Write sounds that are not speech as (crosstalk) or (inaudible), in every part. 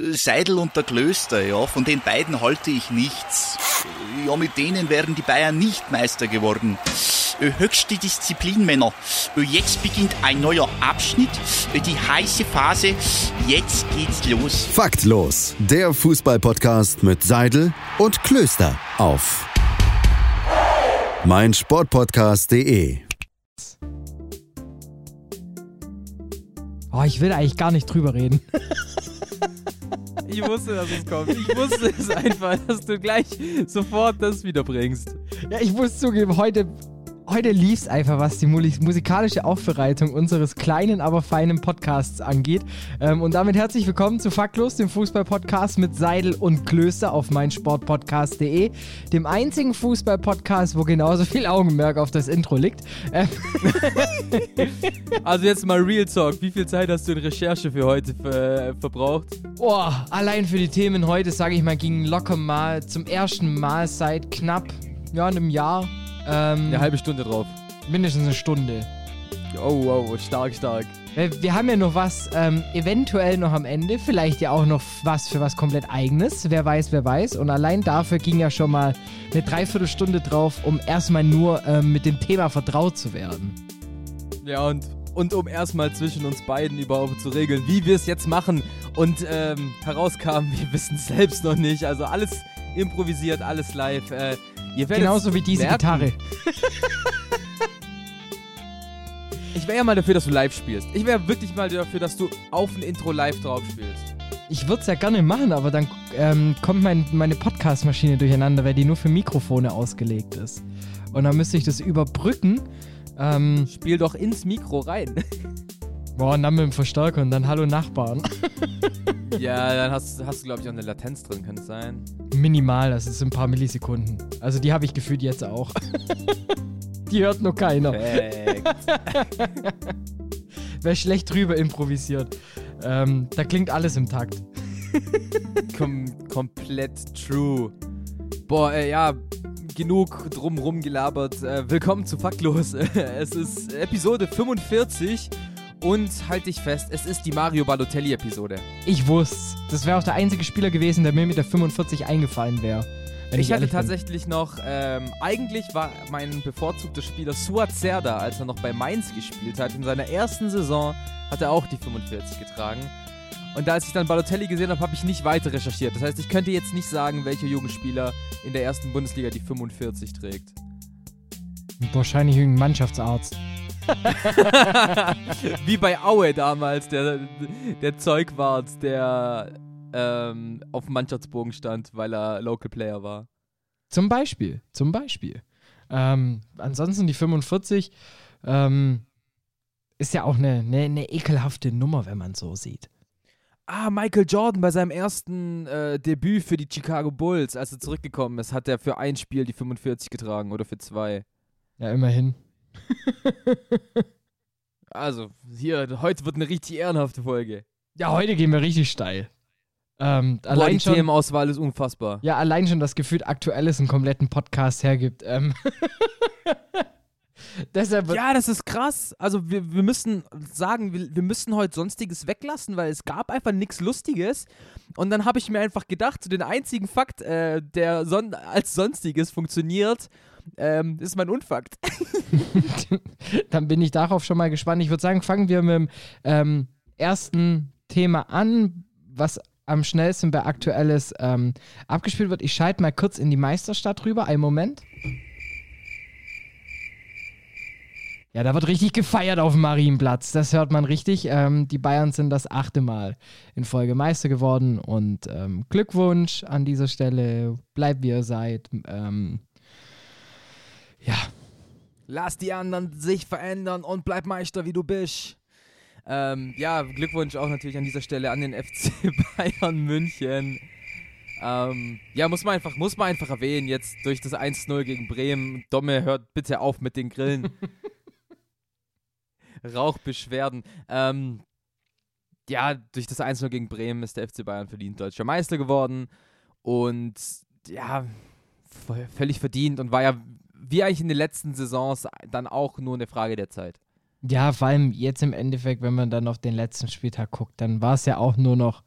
Äh, Seidel und der Klöster, ja, von den beiden halte ich nichts. Ja, mit denen wären die Bayern nicht Meister geworden. Äh, höchste Disziplin, Männer. Äh, jetzt beginnt ein neuer Abschnitt, die heiße Phase. Jetzt geht's los. Faktlos, der Fußballpodcast mit Seidel und Klöster auf meinsportpodcast.de. Oh, ich will eigentlich gar nicht drüber reden. (laughs) Ich wusste, dass es kommt. Ich wusste es einfach, dass du gleich sofort das wiederbringst. Ja, ich muss zugeben, heute Heute lief es einfach, was die musikalische Aufbereitung unseres kleinen, aber feinen Podcasts angeht. Ähm, und damit herzlich willkommen zu Faktlos, dem Fußball-Podcast mit Seidel und Klöster auf meinsportpodcast.de, dem einzigen Fußball-Podcast, wo genauso viel Augenmerk auf das Intro liegt. Ähm also jetzt mal Real Talk. Wie viel Zeit hast du in Recherche für heute ver verbraucht? Boah, allein für die Themen heute, sage ich mal, ging locker mal zum ersten Mal seit knapp ja, einem Jahr ähm, eine halbe Stunde drauf. Mindestens eine Stunde. Oh, wow, stark, stark. Wir haben ja noch was ähm, eventuell noch am Ende, vielleicht ja auch noch was für was komplett eigenes. Wer weiß, wer weiß. Und allein dafür ging ja schon mal eine Dreiviertelstunde drauf, um erstmal nur ähm, mit dem Thema vertraut zu werden. Ja, und, und um erstmal zwischen uns beiden überhaupt zu regeln, wie wir es jetzt machen. Und ähm, herauskam, (laughs) wir wissen es selbst noch nicht. Also alles improvisiert, alles live. Äh, Genauso wie diese merken. Gitarre. (laughs) ich wäre ja mal dafür, dass du live spielst. Ich wäre wirklich mal dafür, dass du auf ein Intro live drauf spielst. Ich würde es ja gerne machen, aber dann ähm, kommt mein, meine Podcast-Maschine durcheinander, weil die nur für Mikrofone ausgelegt ist. Und dann müsste ich das überbrücken. Ähm, Spiel doch ins Mikro rein. (laughs) Boah, und dann mit dem Verstärker und dann Hallo Nachbarn. (laughs) ja, dann hast, hast du, glaube ich, auch eine Latenz drin, kann es sein? Minimal, das ist ein paar Millisekunden. Also die habe ich gefühlt jetzt auch. die hört nur keiner. Wer schlecht drüber improvisiert. Ähm, da klingt alles im Takt. Kom komplett true. Boah, äh, ja, genug drumrum gelabert. Äh, willkommen zu Faktlos. (laughs) es ist Episode 45 und halt dich fest, es ist die Mario Balotelli-Episode. Ich wusste. Das wäre auch der einzige Spieler gewesen, der mir mit der 45 eingefallen wäre. Ich, ich hatte tatsächlich bin. noch, ähm, eigentlich war mein bevorzugter Spieler Suat Serda, als er noch bei Mainz gespielt hat. In seiner ersten Saison hat er auch die 45 getragen. Und als ich dann Balotelli gesehen habe, habe ich nicht weiter recherchiert. Das heißt, ich könnte jetzt nicht sagen, welcher Jugendspieler in der ersten Bundesliga die 45 trägt. Wahrscheinlich irgendein Mannschaftsarzt. (laughs) Wie bei Aue damals, der, der Zeugwart, der ähm, auf dem Mannschaftsbogen stand, weil er Local Player war. Zum Beispiel, zum Beispiel. Ähm, ansonsten die 45 ähm, ist ja auch eine, eine, eine, ekelhafte Nummer, wenn man so sieht. Ah, Michael Jordan bei seinem ersten äh, Debüt für die Chicago Bulls, als er zurückgekommen ist, hat er für ein Spiel die 45 getragen oder für zwei. Ja, immerhin. (laughs) also, hier, heute wird eine richtig ehrenhafte Folge. Ja, heute gehen wir richtig steil. Ähm, Boah, allein die schon, Themenauswahl ist unfassbar. Ja, allein schon das Gefühl, aktuelles einen kompletten Podcast hergibt. Ähm. (laughs) Deshalb ja, das ist krass. Also wir, wir müssen sagen, wir, wir müssen heute Sonstiges weglassen, weil es gab einfach nichts Lustiges. Und dann habe ich mir einfach gedacht, so den einzigen Fakt, äh, der son als Sonstiges funktioniert, ähm, ist mein Unfakt. (laughs) Dann bin ich darauf schon mal gespannt. Ich würde sagen, fangen wir mit dem ähm, ersten Thema an, was am schnellsten bei Aktuelles ähm, abgespielt wird. Ich schalte mal kurz in die Meisterstadt rüber. Einen Moment. Ja, da wird richtig gefeiert auf dem Marienplatz. Das hört man richtig. Ähm, die Bayern sind das achte Mal in Folge Meister geworden. Und ähm, Glückwunsch an dieser Stelle. Bleibt wie ihr seid. Ähm, ja. Lass die anderen sich verändern und bleib Meister, wie du bist. Ähm, ja, Glückwunsch auch natürlich an dieser Stelle an den (laughs) FC Bayern München. Ähm, ja, muss man, einfach, muss man einfach erwähnen, jetzt durch das 1-0 gegen Bremen. Domme, hört bitte auf mit den Grillen. (laughs) Rauchbeschwerden. Ähm, ja, durch das 1-0 gegen Bremen ist der FC Bayern verdient deutscher Meister geworden. Und ja, völlig verdient und war ja wie eigentlich in den letzten Saisons dann auch nur eine Frage der Zeit. Ja, vor allem jetzt im Endeffekt, wenn man dann auf den letzten Spieltag guckt, dann war es ja auch nur noch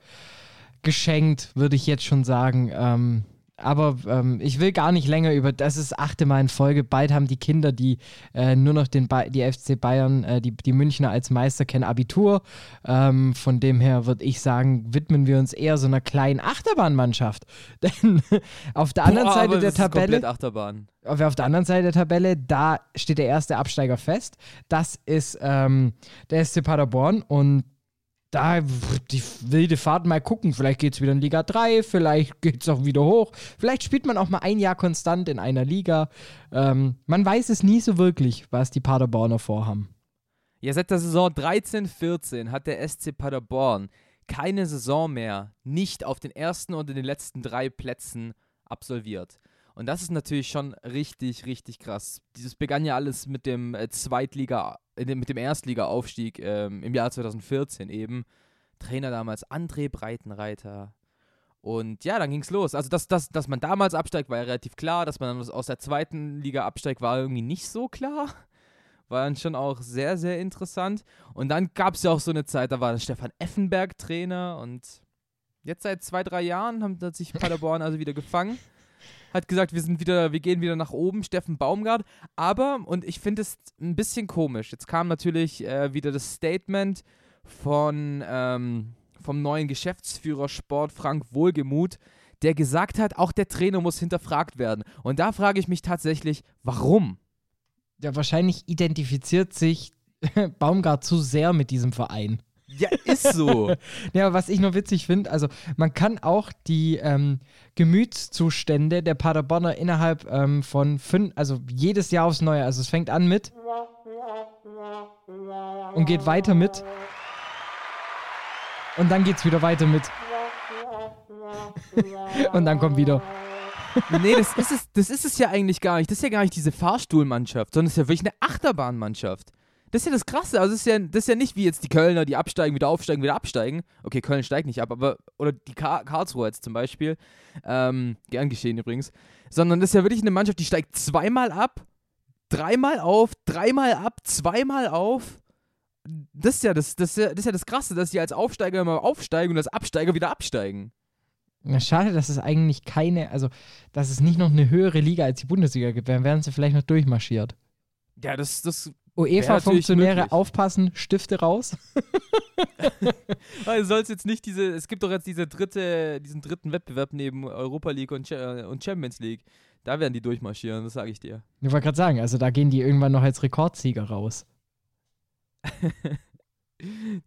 geschenkt, würde ich jetzt schon sagen. Ähm, aber ähm, ich will gar nicht länger über, das ist das achte Mal in Folge. Bald haben die Kinder, die äh, nur noch den ba die FC Bayern, äh, die, die Münchner als Meister kennen, Abitur. Ähm, von dem her würde ich sagen, widmen wir uns eher so einer kleinen Achterbahnmannschaft. (laughs) Denn auf der anderen Boah, Seite der das ist Tabelle. komplett Achterbahn. Auf, auf der anderen Seite der Tabelle, da steht der erste Absteiger fest. Das ist ähm, der SC Paderborn und da die wilde Fahrt mal gucken. Vielleicht geht es wieder in Liga 3, vielleicht geht es auch wieder hoch. Vielleicht spielt man auch mal ein Jahr konstant in einer Liga. Ähm, man weiß es nie so wirklich, was die Paderborner vorhaben. Ja, seit der Saison 13-14 hat der SC Paderborn keine Saison mehr nicht auf den ersten und in den letzten drei Plätzen absolviert. Und das ist natürlich schon richtig, richtig krass. Dieses begann ja alles mit dem äh, Zweitliga, äh, mit dem Erstliga-Aufstieg ähm, im Jahr 2014 eben. Trainer damals André Breitenreiter. Und ja, dann ging es los. Also, dass, dass, dass man damals absteigt, war ja relativ klar. Dass man aus der zweiten Liga absteigt, war irgendwie nicht so klar. (laughs) War dann schon auch sehr, sehr interessant. Und dann gab es ja auch so eine Zeit, da war Stefan Effenberg Trainer. Und jetzt seit zwei, drei Jahren hat sich Paderborn also wieder gefangen hat gesagt, wir sind wieder, wir gehen wieder nach oben, Steffen Baumgart. Aber, und ich finde es ein bisschen komisch, jetzt kam natürlich äh, wieder das Statement von, ähm, vom neuen Geschäftsführer Sport, Frank Wohlgemuth, der gesagt hat, auch der Trainer muss hinterfragt werden. Und da frage ich mich tatsächlich, warum? Ja, wahrscheinlich identifiziert sich (laughs) Baumgart zu sehr mit diesem Verein. Ja, ist so. (laughs) ja, was ich noch witzig finde, also man kann auch die ähm, Gemütszustände der Paderborner innerhalb ähm, von fünf, also jedes Jahr aufs Neue, also es fängt an mit und geht weiter mit und dann geht es wieder weiter mit (laughs) und dann kommt wieder. (laughs) nee, das ist, es, das ist es ja eigentlich gar nicht. Das ist ja gar nicht diese Fahrstuhlmannschaft, sondern es ist ja wirklich eine Achterbahnmannschaft. Das ist ja das Krasse. Also, das ist ja, das ist ja nicht wie jetzt die Kölner, die absteigen, wieder aufsteigen, wieder absteigen. Okay, Köln steigt nicht ab, aber. Oder die Kar Karlsruhe jetzt zum Beispiel. Ähm, gern geschehen übrigens. Sondern das ist ja wirklich eine Mannschaft, die steigt zweimal ab, dreimal auf, dreimal ab, zweimal auf. Das ist ja das, das, ist ja, das, ist ja das Krasse, dass sie als Aufsteiger immer aufsteigen und als Absteiger wieder absteigen. Na, schade, dass es eigentlich keine, also dass es nicht noch eine höhere Liga als die Bundesliga gibt. Dann wären sie vielleicht noch durchmarschiert. Ja, das, das UEFA-Funktionäre aufpassen, Stifte raus. (laughs) also soll's jetzt nicht diese, es gibt doch jetzt diese dritte, diesen dritten Wettbewerb neben Europa League und, und Champions League. Da werden die durchmarschieren, das sage ich dir. Ich wollte gerade sagen, also da gehen die irgendwann noch als Rekordsieger raus. (laughs)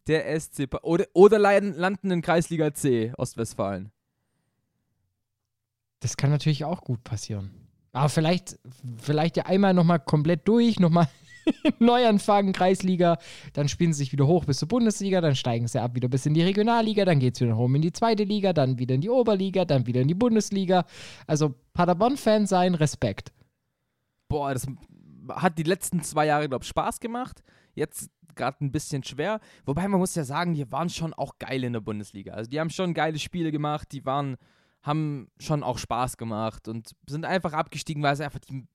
Der SC oder, oder landen in Kreisliga C Ostwestfalen. Das kann natürlich auch gut passieren. Aber vielleicht, vielleicht ja einmal nochmal komplett durch, nochmal (laughs) Neuanfang, Kreisliga, dann spielen sie sich wieder hoch bis zur Bundesliga, dann steigen sie ab wieder bis in die Regionalliga, dann geht es wieder hoch in die zweite Liga, dann wieder in die Oberliga, dann wieder in die Bundesliga. Also Paderborn-Fan sein, Respekt. Boah, das hat die letzten zwei Jahre, glaube ich, Spaß gemacht. Jetzt gerade ein bisschen schwer. Wobei man muss ja sagen, die waren schon auch geil in der Bundesliga. Also die haben schon geile Spiele gemacht, die waren, haben schon auch Spaß gemacht und sind einfach abgestiegen, weil sie einfach die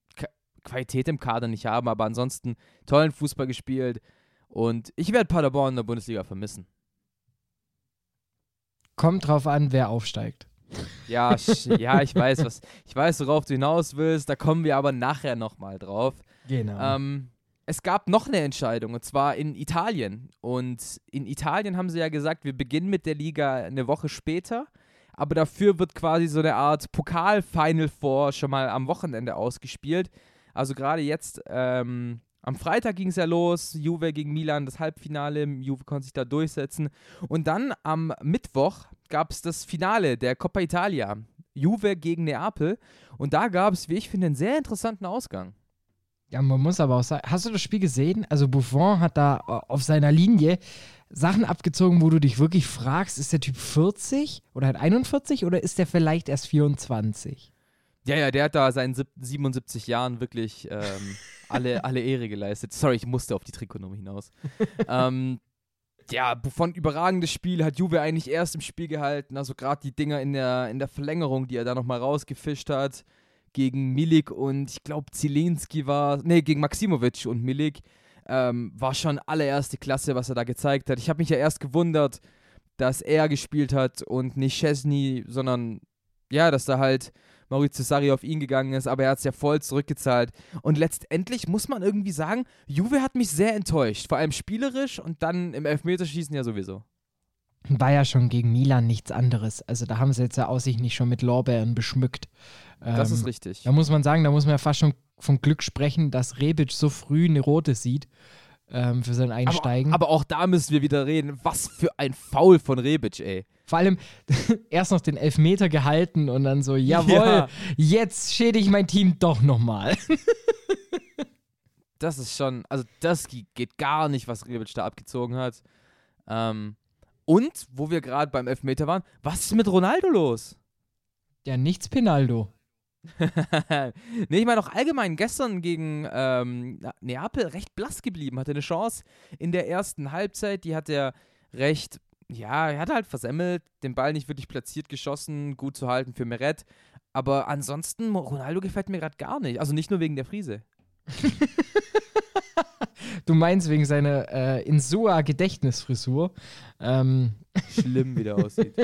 Qualität im Kader nicht haben, aber ansonsten tollen Fußball gespielt. Und ich werde Paderborn in der Bundesliga vermissen. Kommt drauf an, wer aufsteigt. Ja, ja, ich weiß, was, ich weiß, worauf du hinaus willst. Da kommen wir aber nachher nochmal drauf. Genau. Ähm, es gab noch eine Entscheidung, und zwar in Italien. Und in Italien haben sie ja gesagt, wir beginnen mit der Liga eine Woche später. Aber dafür wird quasi so eine Art Pokal-Final Four schon mal am Wochenende ausgespielt. Also gerade jetzt, ähm, am Freitag ging es ja los, Juve gegen Milan, das Halbfinale, Juve konnte sich da durchsetzen. Und dann am Mittwoch gab es das Finale der Coppa Italia, Juve gegen Neapel. Und da gab es, wie ich finde, einen sehr interessanten Ausgang. Ja, man muss aber auch sagen, hast du das Spiel gesehen? Also Buffon hat da auf seiner Linie Sachen abgezogen, wo du dich wirklich fragst, ist der Typ 40 oder hat 41 oder ist der vielleicht erst 24? Ja, ja, der hat da seinen 77 Jahren wirklich ähm, (laughs) alle, alle Ehre geleistet. Sorry, ich musste auf die Trikotnummer hinaus. ähm, ja, von überragendes Spiel hat Juve eigentlich erst im Spiel gehalten. Also gerade die Dinger in der, in der Verlängerung, die er da nochmal rausgefischt hat. Gegen Milik und ich glaube Zielinski war, nee, gegen Maximovic und Milik. Ähm, war schon allererste Klasse, was er da gezeigt hat. Ich habe mich ja erst gewundert, dass er gespielt hat und nicht Chesney, sondern ja, dass da halt Maurizio Sarri auf ihn gegangen ist, aber er hat es ja voll zurückgezahlt. Und letztendlich muss man irgendwie sagen, Juve hat mich sehr enttäuscht, vor allem spielerisch und dann im Elfmeterschießen ja sowieso. War ja schon gegen Milan nichts anderes. Also da haben sie jetzt ja aus sich nicht schon mit Lorbeeren beschmückt. Das Ähm, ist richtig. Da muss man sagen, da muss man ja fast schon von Glück sprechen, dass Rebic so früh eine rote sieht ähm, für sein Einsteigen. Aber, aber auch da müssen wir wieder reden. Was für ein Foul von Rebic, ey. Vor allem (laughs) erst noch den Elfmeter gehalten und dann so, jawohl, Ja. jetzt schädige ich mein Team doch nochmal. (laughs) Das ist schon, also das ge- geht gar nicht, was Rebic da abgezogen hat. Ähm, und, wo wir gerade beim Elfmeter waren, was ist mit Ronaldo los? Ja, nichts Pinaldo. (laughs) nee, ich meine auch allgemein gestern gegen ähm, Neapel recht blass geblieben. Hatte eine Chance in der ersten Halbzeit, die hat er recht, ja, er hat halt versemmelt, den Ball nicht wirklich platziert geschossen, gut zu halten für Meret. Aber ansonsten, Ronaldo gefällt mir gerade gar nicht. Also nicht nur wegen der Frise. (laughs) Du meinst wegen seiner äh, Insua-Gedächtnisfrisur. Ähm, Schlimm, wie der aussieht.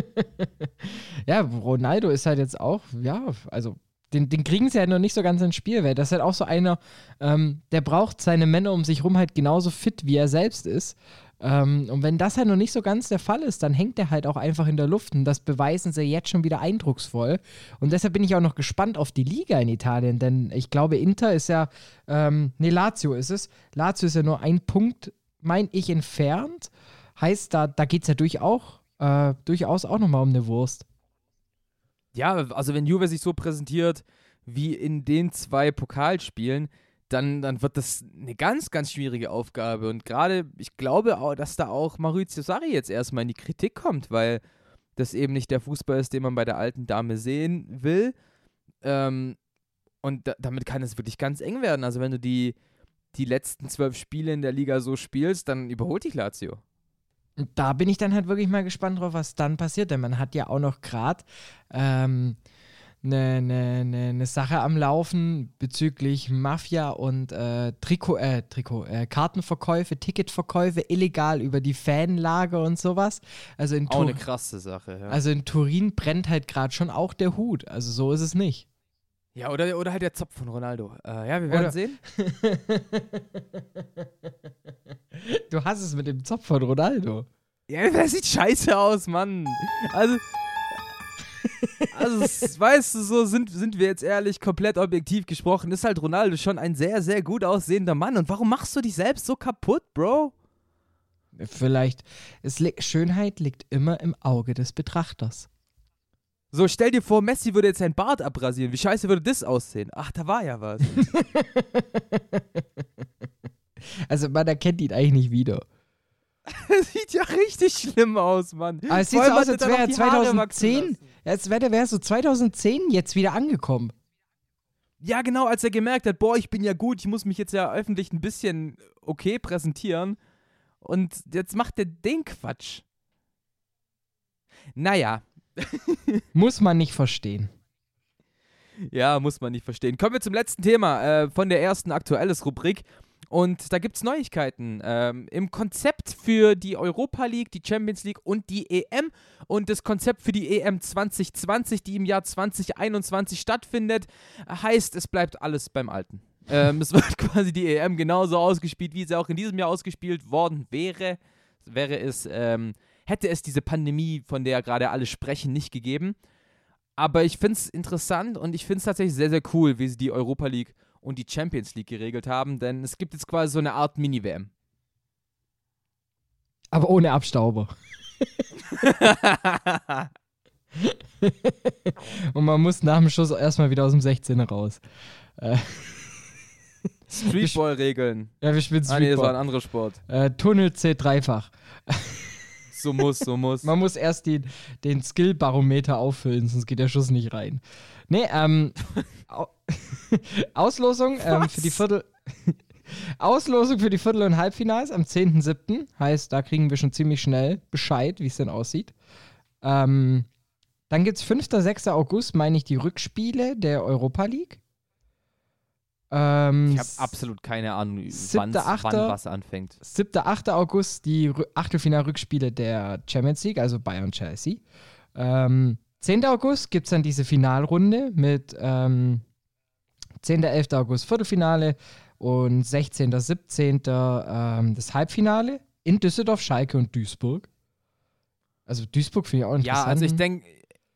(laughs) ja, Ronaldo ist halt jetzt auch, ja, also den, den kriegen sie ja noch nicht so ganz ins Spiel, weil das ist halt auch so einer, ähm, der braucht seine Männer um sich rum halt genauso fit, wie er selbst ist. Ähm, und wenn das halt noch nicht so ganz der Fall ist, dann hängt er halt auch einfach in der Luft und das beweisen sie jetzt schon wieder eindrucksvoll. Und deshalb bin ich auch noch gespannt auf die Liga in Italien, denn ich glaube, Inter ist ja, ähm, nee, Lazio ist es. Lazio ist ja nur ein Punkt, mein ich, entfernt. Heißt, da, da geht es ja durch auch, äh, durchaus auch nochmal um eine Wurst. Ja, also wenn Juve sich so präsentiert wie in den zwei Pokalspielen, dann, dann wird das eine ganz, ganz schwierige Aufgabe. Und gerade, ich glaube auch, dass da auch Maurizio Sarri jetzt erstmal in die Kritik kommt, weil das eben nicht der Fußball ist, den man bei der alten Dame sehen will. Ähm, und da, damit kann es wirklich ganz eng werden. Also wenn du die, die letzten zwölf Spiele in der Liga so spielst, dann überholt dich Lazio. Da bin ich dann halt wirklich mal gespannt drauf, was dann passiert, denn man hat ja auch noch gerade ähm, eine ne, ne, ne Sache am Laufen bezüglich Mafia und äh, Trikot, äh, Trikot, äh, Kartenverkäufe, Ticketverkäufe illegal über die Fanlager und sowas. Also in, Auch eine krasse Sache. Ja, also in Turin brennt halt gerade schon auch der Hut. Also so ist es nicht. ja oder, oder halt der Zopf von Ronaldo. Äh, ja, wir werden Oder- sehen. (laughs) Du hast es mit dem Zopf von Ronaldo. Ja, der sieht scheiße aus, Mann. Also, also weißt du, so sind, sind wir jetzt ehrlich, komplett objektiv gesprochen, ist halt Ronaldo schon ein sehr, sehr gut aussehender Mann. Und warum machst du dich selbst so kaputt, Bro? Vielleicht, es li Schönheit liegt immer im Auge des Betrachters. So, stell dir vor, Messi würde jetzt sein Bart abrasieren. Wie scheiße würde das aussehen? Ach, da war ja was. (laughs) Also man erkennt ihn eigentlich nicht wieder. Das (laughs) sieht ja richtig schlimm aus, Mann. Aber es sieht so aus, als wäre er die Haare wachsen 2010, lassen. als wäre wär so 2010 jetzt wieder angekommen. Ja, genau, als er gemerkt hat, boah, ich bin ja gut, ich muss mich jetzt ja öffentlich ein bisschen okay präsentieren. Und jetzt macht er den Quatsch. Naja, (laughs) Muss man nicht verstehen. ja, muss man nicht verstehen. Kommen wir zum letzten Thema äh, von der ersten Aktuelles-Rubrik. Und da gibt es Neuigkeiten ähm, im Konzept für die Europa League, die Champions League und die EM. Und das Konzept für die EM 2020, die im Jahr 2021 stattfindet, heißt, es bleibt alles beim Alten. ähm, es (laughs) wird quasi die EM genauso ausgespielt, wie sie auch in diesem Jahr ausgespielt worden wäre. Wäre es, ähm, hätte es diese Pandemie, von der gerade alle sprechen, nicht gegeben. Aber ich finde es interessant und ich finde es tatsächlich sehr, sehr cool, wie sie die Europa League und die Champions League geregelt haben, denn es gibt jetzt quasi so eine Art Mini-WM. Aber ohne Abstauber. (laughs) Und man muss nach dem Schuss erstmal wieder aus dem 16er raus. Äh, Streetball-Regeln. ja, wir spielen Ah, nee, das war ein Streetball. anderer Sport. Äh, Tunnel zählt dreifach. So muss, so muss. Man muss erst den, den Skill-Barometer auffüllen, sonst geht der Schuss nicht rein. Nee, ähm, Au (laughs) Auslosung ähm, für die? Viertel. (laughs) Auslosung für die Viertel- und Halbfinals am 10.07. Heißt, da kriegen wir schon ziemlich schnell Bescheid, wie es denn aussieht. Ähm, dann gibt es 5. 6. August, meine ich, die Rückspiele der Europa League. Ähm, Ich habe absolut keine Ahnung, wann, Siebter, wann Achter. was anfängt. 7. 8. August die Rü- Achtelfinal-Rückspiele der Champions League, also Bayern-Chelsea. Ähm, 10. August gibt es dann diese Finalrunde mit ähm, 10. 11. August Viertelfinale und 16. 17. Ähm, das Halbfinale in Düsseldorf, Schalke und Duisburg. Also Duisburg finde ich auch interessant. Ja, also ich denke,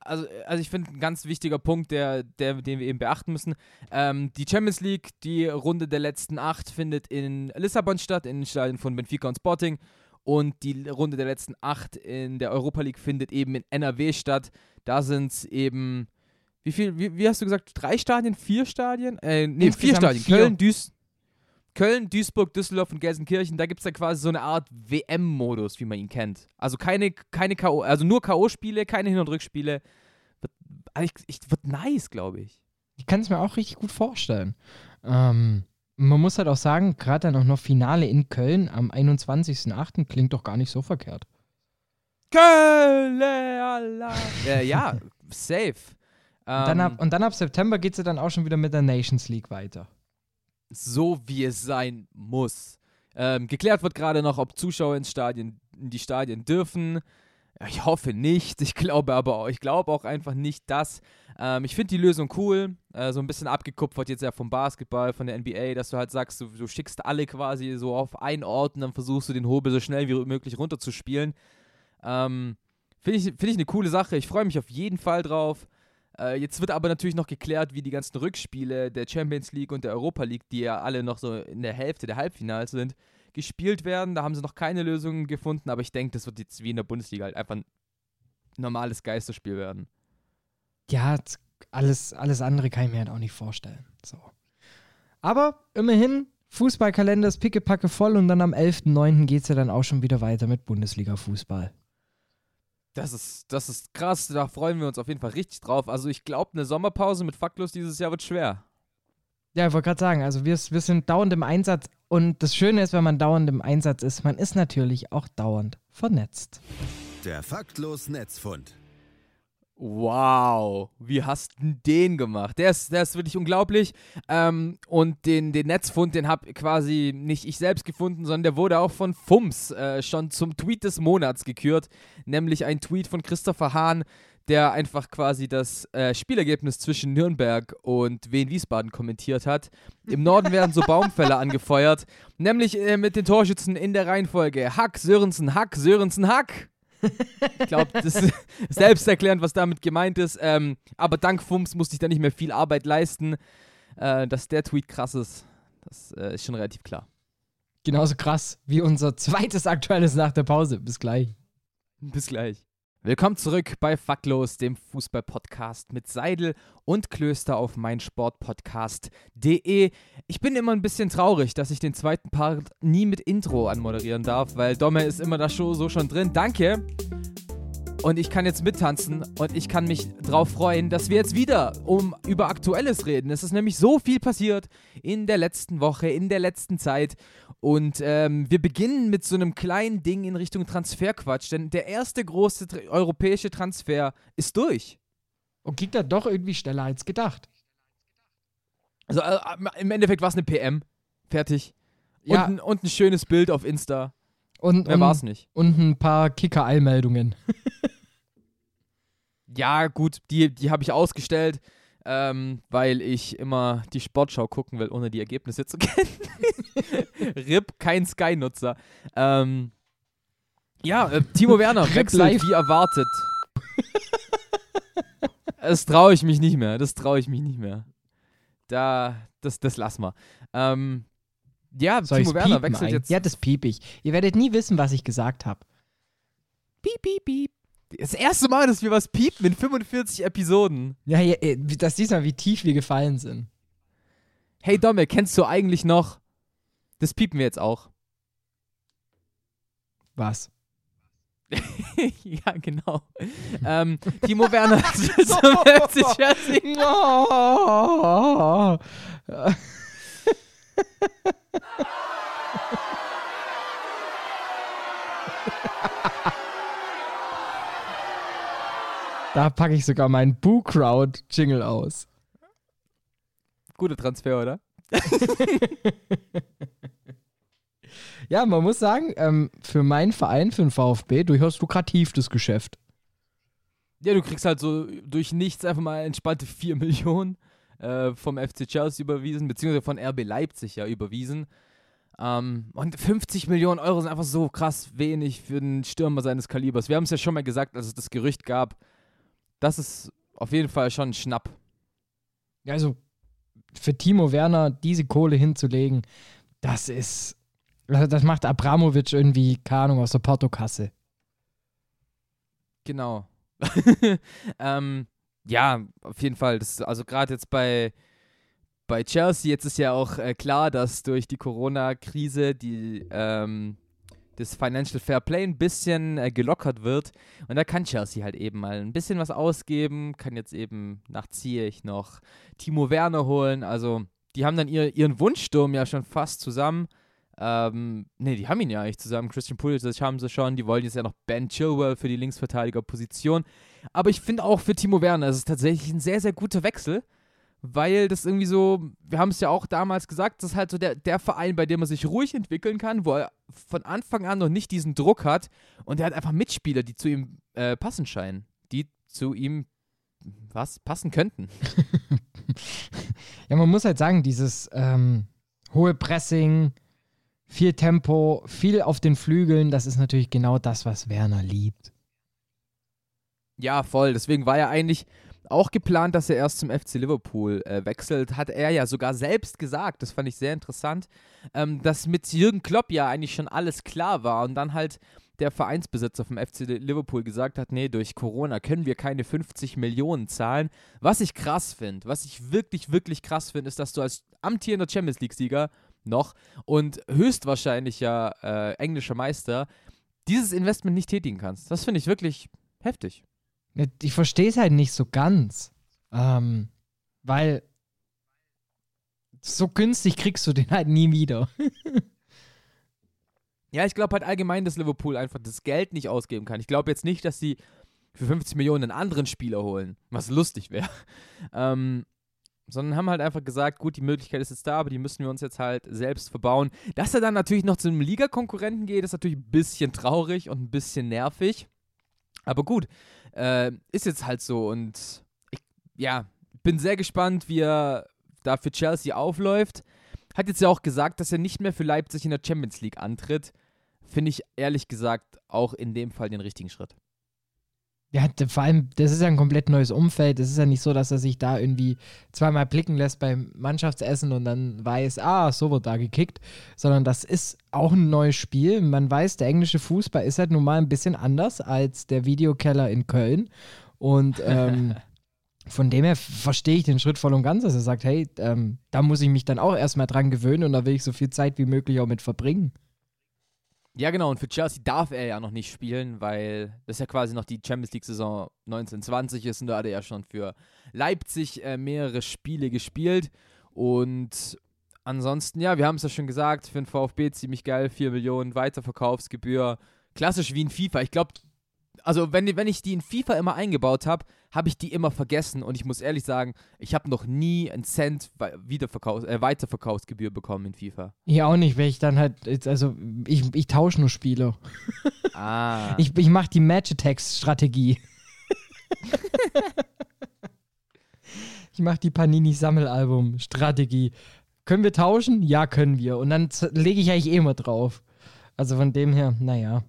also, also ich finde ein ganz wichtiger Punkt, der, der, den wir eben beachten müssen. Ähm, die Champions League, die Runde der letzten acht, findet in Lissabon statt, in den Stadien von Benfica und Sporting. Und die Runde der letzten acht in der Europa League findet eben in NRW statt. Da sind es eben, wie viel, wie, wie hast du gesagt, drei Stadien, vier Stadien? Äh, nee, vier Stadien. vier. Köln, Duis Köln, Duisburg, Düsseldorf und Gelsenkirchen, da gibt es dann quasi so eine Art WM-Modus, wie man ihn kennt. Also keine, keine K.O., also nur K.O.-Spiele, keine Hin- und Rückspiele. Wird, also ich, ich, wird nice, glaube ich. Ich kann es mir auch richtig gut vorstellen. Ähm, man muss halt auch sagen, gerade dann auch noch Finale in Köln am 21.08. klingt doch gar nicht so verkehrt. Köln, Allah. (laughs) äh, ja, safe. Und dann, Ähm, ab, und dann ab September geht es ja dann auch schon wieder mit der Nations League weiter. So wie es sein muss. Ähm, geklärt wird gerade noch, ob Zuschauer ins Stadien, in die Stadien dürfen. Ich hoffe nicht. Ich glaube aber auch, ich glaube auch einfach nicht, dass. Ähm, ich finde die Lösung cool. Äh, so ein bisschen abgekupfert jetzt ja vom Basketball, von der NBA, dass du halt sagst, du, du schickst alle quasi so auf einen Ort und dann versuchst du den Hobel so schnell wie möglich runterzuspielen. Ähm, finde ich, find ich eine coole Sache. Ich freue mich auf jeden Fall drauf. Äh, jetzt wird aber natürlich noch geklärt, wie die ganzen Rückspiele der Champions League und der Europa League, die ja alle noch so in der Hälfte der Halbfinals sind, gespielt werden. Da haben sie noch keine Lösungen gefunden, aber ich denke, das wird jetzt wie in der Bundesliga halt einfach ein normales Geisterspiel werden. Ja, alles, alles andere kann ich mir halt auch nicht vorstellen. So. Aber immerhin, Fußballkalender ist pickepacke voll und dann am 11.09. geht es ja dann auch schon wieder weiter mit Bundesliga-Fußball. Das ist, das ist krass, da freuen wir uns auf jeden Fall richtig drauf. Also ich glaube, eine Sommerpause mit Faktlos dieses Jahr wird schwer. Ja, ich wollte gerade sagen, also wir, wir sind dauernd im Einsatz und das Schöne ist, wenn man dauernd im Einsatz ist, man ist natürlich auch dauernd vernetzt. Der faktlos Netzfund. Wow, wie hast du den gemacht? Der ist, der ist wirklich unglaublich. Ähm, und den, den Netzfund, den habe quasi nicht ich selbst gefunden, sondern der wurde auch von Fums äh, schon zum Tweet des Monats gekürt. Nämlich ein Tweet von Christopher Hahn, der einfach quasi das äh, Spielergebnis zwischen Nürnberg und Wien Wiesbaden kommentiert hat. Im Norden (laughs) werden so Baumfäller angefeuert, nämlich äh, mit den Torschützen in der Reihenfolge Hack, Sörensen, Hack, Sörensen, Hack. Ich glaube, das ist (laughs) selbsterklärend, was damit gemeint ist. Ähm, aber dank Fums musste ich da nicht mehr viel Arbeit leisten. Äh, dass der Tweet krass ist, das äh, ist schon relativ klar. Genauso krass wie unser zweites aktuelles nach der Pause. Bis gleich. Bis gleich. Willkommen zurück bei Faktlos, dem Fußball-Podcast mit Seidel und Klöster auf meinsportpodcast.de. Ich bin immer ein bisschen traurig, dass ich den zweiten Part nie mit Intro anmoderieren darf, weil Domme ist immer da so schon drin. Danke. Und ich kann jetzt mittanzen und ich kann mich drauf freuen, dass wir jetzt wieder um über Aktuelles reden. Es ist nämlich so viel passiert in der letzten Woche, in der letzten Zeit. Und ähm, wir beginnen mit so einem kleinen Ding in Richtung Transferquatsch, denn der erste große tr europäische Transfer ist durch. Und ging da doch irgendwie schneller als gedacht. Also äh, im Endeffekt war es eine PM. Fertig. Ja. Und, ein, und ein schönes Bild auf Insta. Und, Mehr war es nicht. und ein paar Kicker-Eilmeldungen. (laughs) Ja, gut, die, die habe ich ausgestellt, ähm, weil ich immer die Sportschau gucken will, ohne die Ergebnisse zu (laughs) kennen. RIP, kein Sky-Nutzer. Ähm, ja, äh, Timo Werner wechselt wie erwartet. Das traue ich mich nicht mehr. Das traue ich mich nicht mehr. Da, das, das lass mal. Ähm, ja, Soll Timo Werner wechselt ein? jetzt. Ja, das piep ich. Ihr werdet nie wissen, was ich gesagt habe. Piep, piep, piep. Das erste Mal, dass wir was piepen in 45 Episoden. Ja, ja, äh, das siehst mal, wie tief wir gefallen sind. Hey Domme, kennst du eigentlich noch? Das piepen wir jetzt auch. Was? (laughs) ja, genau. ähm, Timo Werner zum FC Chelsea. Oh. (laughs) Da packe ich sogar meinen Boo Crowd Jingle aus. Guter Transfer, oder? (laughs) ja, man muss sagen, ähm, für meinen Verein, für den VfB, durchaus lukrativ das Geschäft. Ja, du kriegst halt so durch nichts einfach mal entspannte 4 Millionen äh, vom FC Chelsea überwiesen, beziehungsweise von RB Leipzig ja überwiesen. Ähm, und 50 Millionen Euro sind einfach so krass wenig für einen Stürmer seines Kalibers. Wir haben es ja schon mal gesagt, als es das Gerücht gab. Das ist auf jeden Fall schon ein Schnapp. Also für Timo Werner diese Kohle hinzulegen, das ist. Das macht Abramovic irgendwie, keine Ahnung, aus der Portokasse. Genau. (laughs) ähm, ja, auf jeden Fall. Das, also gerade jetzt bei, bei Chelsea, jetzt ist ja auch äh, klar, dass durch die Corona-Krise die ähm, das Financial Fair Play ein bisschen äh, gelockert wird. Und da kann Chelsea halt eben mal ein bisschen was ausgeben, kann jetzt eben nach Ziyech noch Timo Werner holen. Also die haben dann ihr, ihren Wunschsturm ja schon fast zusammen. Ähm, ne, die haben ihn ja eigentlich zusammen. Christian Pulisic haben sie schon. Die wollen jetzt ja noch Ben Chilwell für die Linksverteidigerposition. Aber ich finde auch für Timo Werner, es ist tatsächlich ein sehr, sehr guter Wechsel weil das irgendwie so, wir haben es ja auch damals gesagt, das ist halt so der, der Verein, bei dem man sich ruhig entwickeln kann, wo er von Anfang an noch nicht diesen Druck hat und er hat einfach Mitspieler, die zu ihm äh, passen scheinen, die zu ihm was passen könnten. (laughs) ja, man muss halt sagen, dieses ähm, hohe Pressing, viel Tempo, viel auf den Flügeln, das ist natürlich genau das, was Werner liebt. Ja, voll. Deswegen war er eigentlich auch geplant, dass er erst zum FC Liverpool äh, wechselt. Hat er ja sogar selbst gesagt, das fand ich sehr interessant, ähm, dass mit Jürgen Klopp ja eigentlich schon alles klar war und dann halt der Vereinsbesitzer vom FC Liverpool gesagt hat, nee, durch Corona können wir keine 50 Millionen zahlen. Was ich krass finde, was ich wirklich, wirklich krass finde, ist, dass du als amtierender Champions League-Sieger noch und höchstwahrscheinlich ja äh, englischer Meister dieses Investment nicht tätigen kannst. Das finde ich wirklich heftig. Ich verstehe es halt nicht so ganz. Ähm, weil so günstig kriegst du den halt nie wieder. (laughs) ja, ich glaube halt allgemein, dass Liverpool einfach das Geld nicht ausgeben kann. Ich glaube jetzt nicht, dass sie für 50 Millionen einen anderen Spieler holen, was lustig wäre. (laughs) Ähm, sondern haben halt einfach gesagt, gut, die Möglichkeit ist jetzt da, aber die müssen wir uns jetzt halt selbst verbauen. Dass er dann natürlich noch zu einem Ligakonkurrenten geht, ist natürlich ein bisschen traurig und ein bisschen nervig. Aber gut, äh, ist jetzt halt so und ich, ja, bin sehr gespannt, wie er da für Chelsea aufläuft. Hat jetzt ja auch gesagt, dass er nicht mehr für Leipzig in der Champions League antritt. Finde ich ehrlich gesagt auch in dem Fall den richtigen Schritt. Ja, vor allem, das ist ja ein komplett neues Umfeld. Es ist ja nicht so, dass er sich da irgendwie zweimal blicken lässt beim Mannschaftsessen und dann weiß, ah, so wird da gekickt, sondern das ist auch ein neues Spiel. Man weiß, der englische Fußball ist halt nun mal ein bisschen anders als der Videokeller in Köln. Und ähm, (laughs) von dem her verstehe ich den Schritt voll und ganz, dass er sagt, hey, ähm, da muss ich mich dann auch erstmal dran gewöhnen und da will ich so viel Zeit wie möglich auch mit verbringen. Ja, genau. Und für Chelsea darf er ja noch nicht spielen, weil das ja quasi noch die Champions League-Saison 1920 ist und da hat er ja schon für Leipzig äh, mehrere Spiele gespielt. Und ansonsten, ja, wir haben es ja schon gesagt, für den VfB ziemlich geil, 4 Millionen Weiterverkaufsgebühr. Klassisch wie in FIFA. Ich glaube, also wenn, wenn ich die in FIFA immer eingebaut habe, habe ich die immer vergessen und ich muss ehrlich sagen, ich habe noch nie einen Cent Wiederverkaufs äh, Weiterverkaufsgebühr bekommen in FIFA. Ja, auch nicht, weil ich dann halt, also ich, ich tausche nur Spiele. (laughs) Ah. Ich, ich mache die Match-Attacks-Strategie. (laughs) ich mache die Panini-Sammelalbum-Strategie. Können wir tauschen? Ja, können wir. Und dann lege ich eigentlich eh immer drauf. Also von dem her, naja.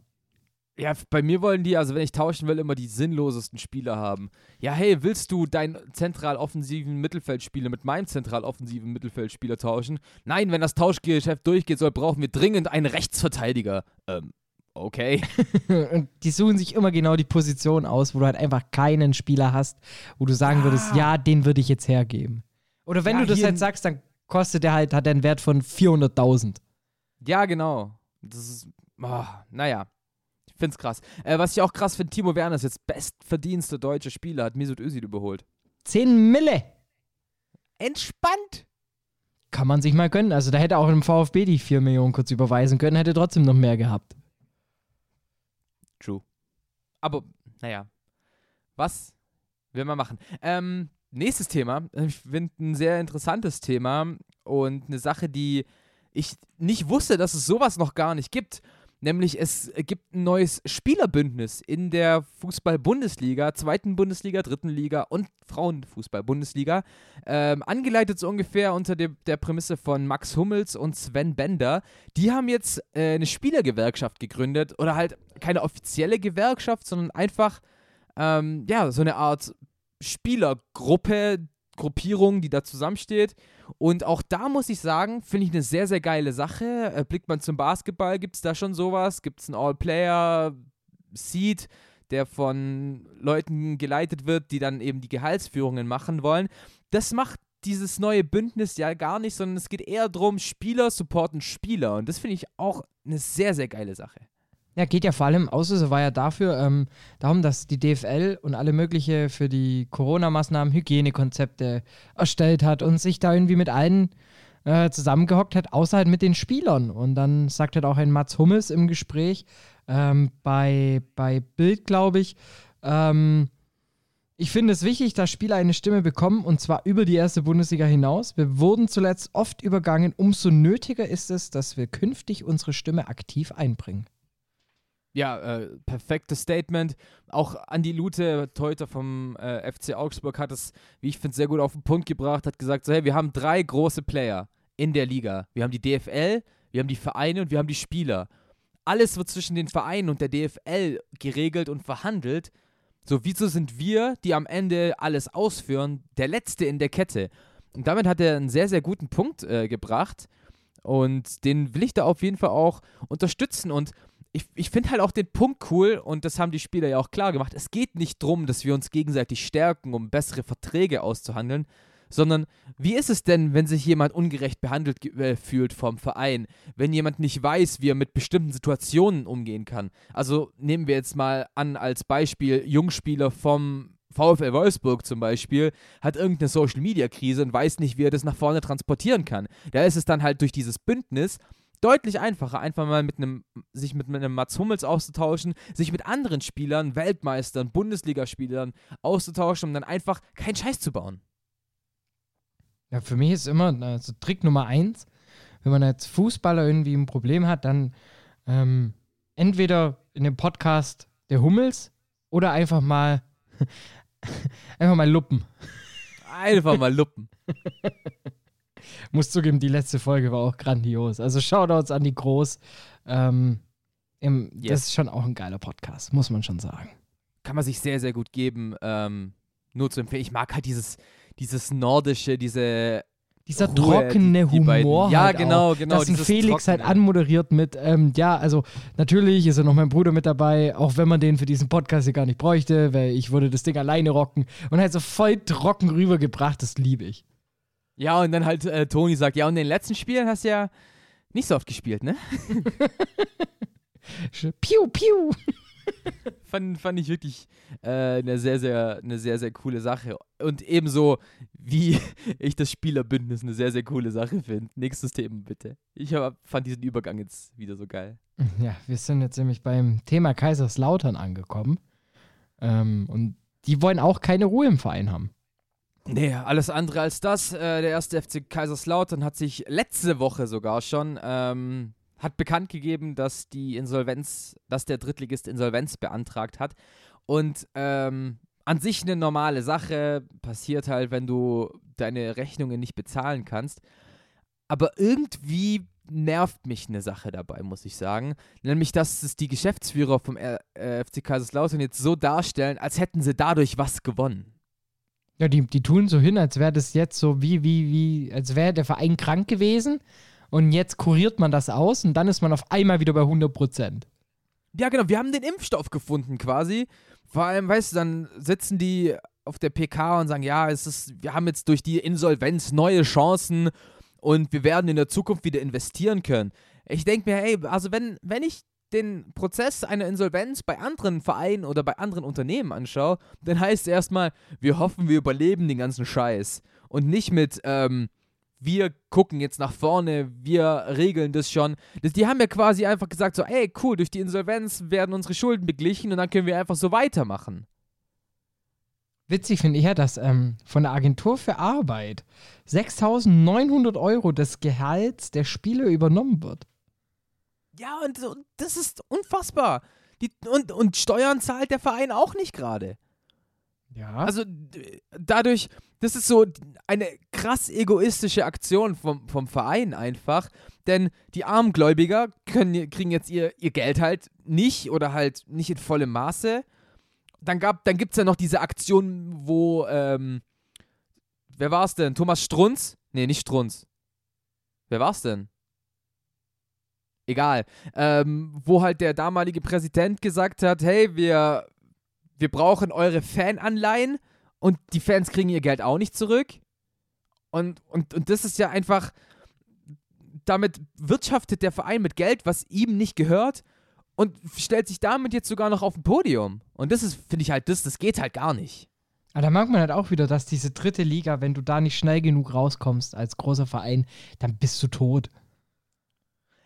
Ja, bei mir wollen die, also wenn ich tauschen will, immer die sinnlosesten Spieler haben. Ja, hey, willst du deinen zentral offensiven Mittelfeldspieler mit meinem zentral offensiven Mittelfeldspieler tauschen? Nein, wenn das Tauschgeschäft durchgehen soll, brauchen wir dringend einen Rechtsverteidiger. Ähm, okay. (laughs) Und die suchen sich immer genau die Position aus, wo du halt einfach keinen Spieler hast, wo du sagen ja. würdest, ja, den würde ich jetzt hergeben. Oder wenn ja, du das halt sagst, dann kostet der halt, hat er einen Wert von 400.000. Ja, genau. Das ist, oh, naja find's krass. Äh, was ich auch krass finde, Timo Werner ist jetzt bestverdienster deutscher Spieler, hat Mesut Özil überholt. 10 Mille. Entspannt. Kann man sich mal gönnen. Also da hätte auch im VfB die 4 Millionen kurz überweisen können, hätte trotzdem noch mehr gehabt. True. Aber, naja. Was will man machen? Ähm, nächstes Thema. Ich finde ein sehr interessantes Thema und eine Sache, die ich nicht wusste, dass es sowas noch gar nicht gibt. Nämlich es gibt ein neues Spielerbündnis in der Fußball-Bundesliga, zweiten Bundesliga, dritten Liga und Frauenfußball-Bundesliga. Ähm, angeleitet so ungefähr unter de der Prämisse von Max Hummels und Sven Bender. Die haben jetzt äh, eine Spielergewerkschaft gegründet oder halt keine offizielle Gewerkschaft, sondern einfach ähm, ja, so eine Art Spielergruppe, Gruppierung, die da zusammensteht. Und auch da muss ich sagen, finde ich eine sehr, sehr geile Sache. Äh, blickt man zum Basketball, gibt es da schon sowas? Gibt es einen All-Player-Seed, der von Leuten geleitet wird, die dann eben die Gehaltsführungen machen wollen? Das macht dieses neue Bündnis ja gar nicht, sondern es geht eher darum, Spieler supporten Spieler. Und das finde ich auch eine sehr, sehr geile Sache. Ja, geht ja vor allem, Auslöser war ja dafür, ähm, darum, dass die DFL und alle mögliche für die Corona-Maßnahmen Hygienekonzepte erstellt hat und sich da irgendwie mit allen äh, zusammengehockt hat, außer halt mit den Spielern. Und dann sagt halt auch ein Mats Hummels im Gespräch ähm, bei, bei Bild, glaube ich, ähm, ich finde es wichtig, dass Spieler eine Stimme bekommen und zwar über die erste Bundesliga hinaus. Wir wurden zuletzt oft übergangen. Umso nötiger ist es, dass wir künftig unsere Stimme aktiv einbringen ja, äh, perfektes Statement. Auch Andi Lute, Teuter vom äh, FC Augsburg, hat es, wie ich finde, sehr gut auf den Punkt gebracht, hat gesagt, so, hey, wir haben drei große Player in der Liga. Wir haben die DFL, wir haben die Vereine und wir haben die Spieler. Alles wird zwischen den Vereinen und der DFL geregelt und verhandelt. So, wieso sind wir, die am Ende alles ausführen, der Letzte in der Kette? Und damit hat er einen sehr, sehr guten Punkt äh, gebracht. Und den will ich da auf jeden Fall auch unterstützen. Und ich, ich finde halt auch den Punkt cool, und das haben die Spieler ja auch klar gemacht. Es geht nicht darum, dass wir uns gegenseitig stärken, um bessere Verträge auszuhandeln, sondern wie ist es denn, wenn sich jemand ungerecht behandelt äh, fühlt vom Verein, wenn jemand nicht weiß, wie er mit bestimmten Situationen umgehen kann? Also nehmen wir jetzt mal an als Beispiel Jungspieler vom VfL Wolfsburg zum Beispiel hat irgendeine Social-Media-Krise und weiß nicht, wie er das nach vorne transportieren kann. Da ist es dann halt durch dieses Bündnis deutlich einfacher, einfach mal mit einem, sich mit einem Mats Hummels auszutauschen, sich mit anderen Spielern, Weltmeistern, Bundesligaspielern auszutauschen, um dann einfach keinen Scheiß zu bauen. Ja, für mich ist immer also Trick Nummer eins, wenn man als Fußballer irgendwie ein Problem hat, dann ähm, entweder in dem Podcast der Hummels oder einfach mal (laughs) einfach mal luppen. Einfach mal luppen. (laughs) muss zugeben, die letzte Folge war auch grandios. Also Shoutouts an die Groß. Ähm, im, yes. Das ist schon auch ein geiler Podcast, muss man schon sagen. Kann man sich sehr, sehr gut geben. Ähm, nur zu empfehlen. Ich mag halt dieses, dieses nordische, diese dieser Ruhe, trockene die, die Humor. Ja, halt genau, auch. genau. Ein Felix halt trockene. halt anmoderiert mit, ähm, ja, also natürlich ist ja noch mein Bruder mit dabei, auch wenn man den für diesen Podcast hier gar nicht bräuchte, weil ich würde das Ding alleine rocken und halt so voll trocken rübergebracht, das liebe ich. Ja, und dann halt äh, Toni sagt, ja, und in den letzten Spielen hast du ja nicht so oft gespielt, ne? (laughs) piu, piu. (laughs) fand, fand ich wirklich äh, eine sehr, sehr, eine sehr, sehr coole Sache. Und ebenso, wie (laughs) ich das Spielerbündnis eine sehr, sehr coole Sache finde. Nächstes Thema bitte. Ich hab, fand diesen Übergang jetzt wieder so geil. Ja, wir sind jetzt nämlich beim Thema Kaiserslautern angekommen. Ähm, und die wollen auch keine Ruhe im Verein haben. Nee, alles andere als das. Äh, der erste FC Kaiserslautern hat sich letzte Woche sogar schon ähm, hat bekannt gegeben, dass die Insolvenz, dass der Drittligist Insolvenz beantragt hat. Und ähm, an sich eine normale Sache, passiert halt, wenn du deine Rechnungen nicht bezahlen kannst. Aber irgendwie nervt mich eine Sache dabei, muss ich sagen. Nämlich, dass es die Geschäftsführer vom äh, FC Kaiserslautern jetzt so darstellen, als hätten sie dadurch was gewonnen. Ja, die, die tun so hin, als wäre das jetzt so wie, wie, wie, als wäre der Verein krank gewesen und jetzt kuriert man das aus und dann ist man auf einmal wieder bei 100 Prozent. Ja, genau, wir haben den Impfstoff gefunden quasi. Vor allem, weißt du, dann sitzen die auf der PK und sagen, ja, es ist, wir haben jetzt durch die Insolvenz neue Chancen und wir werden in der Zukunft wieder investieren können. Ich denke mir, hey, also wenn, wenn ich den Prozess einer Insolvenz bei anderen Vereinen oder bei anderen Unternehmen anschaue, dann heißt es erstmal, wir hoffen, wir überleben den ganzen Scheiß. Und nicht mit, ähm, wir gucken jetzt nach vorne, wir regeln das schon. die haben ja quasi einfach gesagt, so, ey, cool, durch die Insolvenz werden unsere Schulden beglichen und dann können wir einfach so weitermachen. Witzig finde ich ja, dass ähm, von der Agentur für Arbeit 6.900 Euro des Gehalts der Spieler übernommen wird. Ja, und, und das ist unfassbar. Die, und, und Steuern zahlt der Verein auch nicht gerade. Ja. Also dadurch, das ist so eine krass egoistische Aktion vom, vom Verein einfach. Denn die Armgläubiger können, kriegen jetzt ihr, ihr Geld halt nicht oder halt nicht in vollem Maße. Dann, gab, dann gibt es ja noch diese Aktion, wo, ähm, wer war es denn? Thomas Strunz? Nee, nicht Strunz. Wer war es denn? Egal. Ähm, wo halt der damalige Präsident gesagt hat, hey, wir, wir brauchen eure Fananleihen und die Fans kriegen ihr Geld auch nicht zurück. Und, und, und das ist ja einfach, damit wirtschaftet der Verein mit Geld, was ihm nicht gehört und stellt sich damit jetzt sogar noch auf ein Podium. Und das ist, finde ich halt, das, das geht halt gar nicht. Aber da merkt man halt auch wieder, dass diese dritte Liga, wenn du da nicht schnell genug rauskommst als großer Verein, dann bist du tot.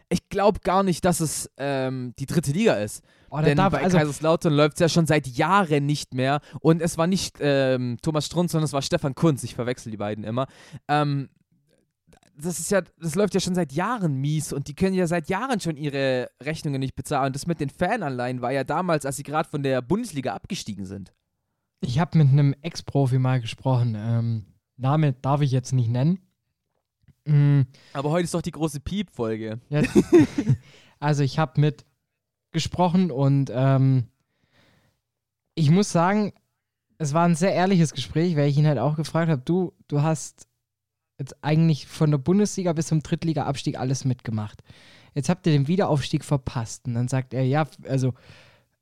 Ich glaube gar nicht, dass es ähm, die dritte Liga ist. Oh, Denn darf, bei also, Kaiserslautern läuft es ja schon seit Jahren nicht mehr. Und es war nicht ähm, Thomas Strunz, sondern es war Stefan Kunz. Ich verwechsel die beiden immer. Ähm, das ist ja, das läuft ja schon seit Jahren mies und die können ja seit Jahren schon ihre Rechnungen nicht bezahlen. Das mit den Fananleihen war ja damals, als sie gerade von der Bundesliga abgestiegen sind. ich habe mit einem Ex-Profi mal gesprochen. Ähm, Name darf ich jetzt nicht nennen. Mm, Aber heute ist doch die große Piep-Folge. Ja, (laughs) also ich habe mit gesprochen und ähm, ich muss sagen, es war ein sehr ehrliches Gespräch, weil ich ihn halt auch gefragt habe, du, du hast jetzt eigentlich von der Bundesliga bis zum Drittliga-Abstieg alles mitgemacht. Jetzt habt ihr den Wiederaufstieg verpasst. Und dann sagt er, ja, also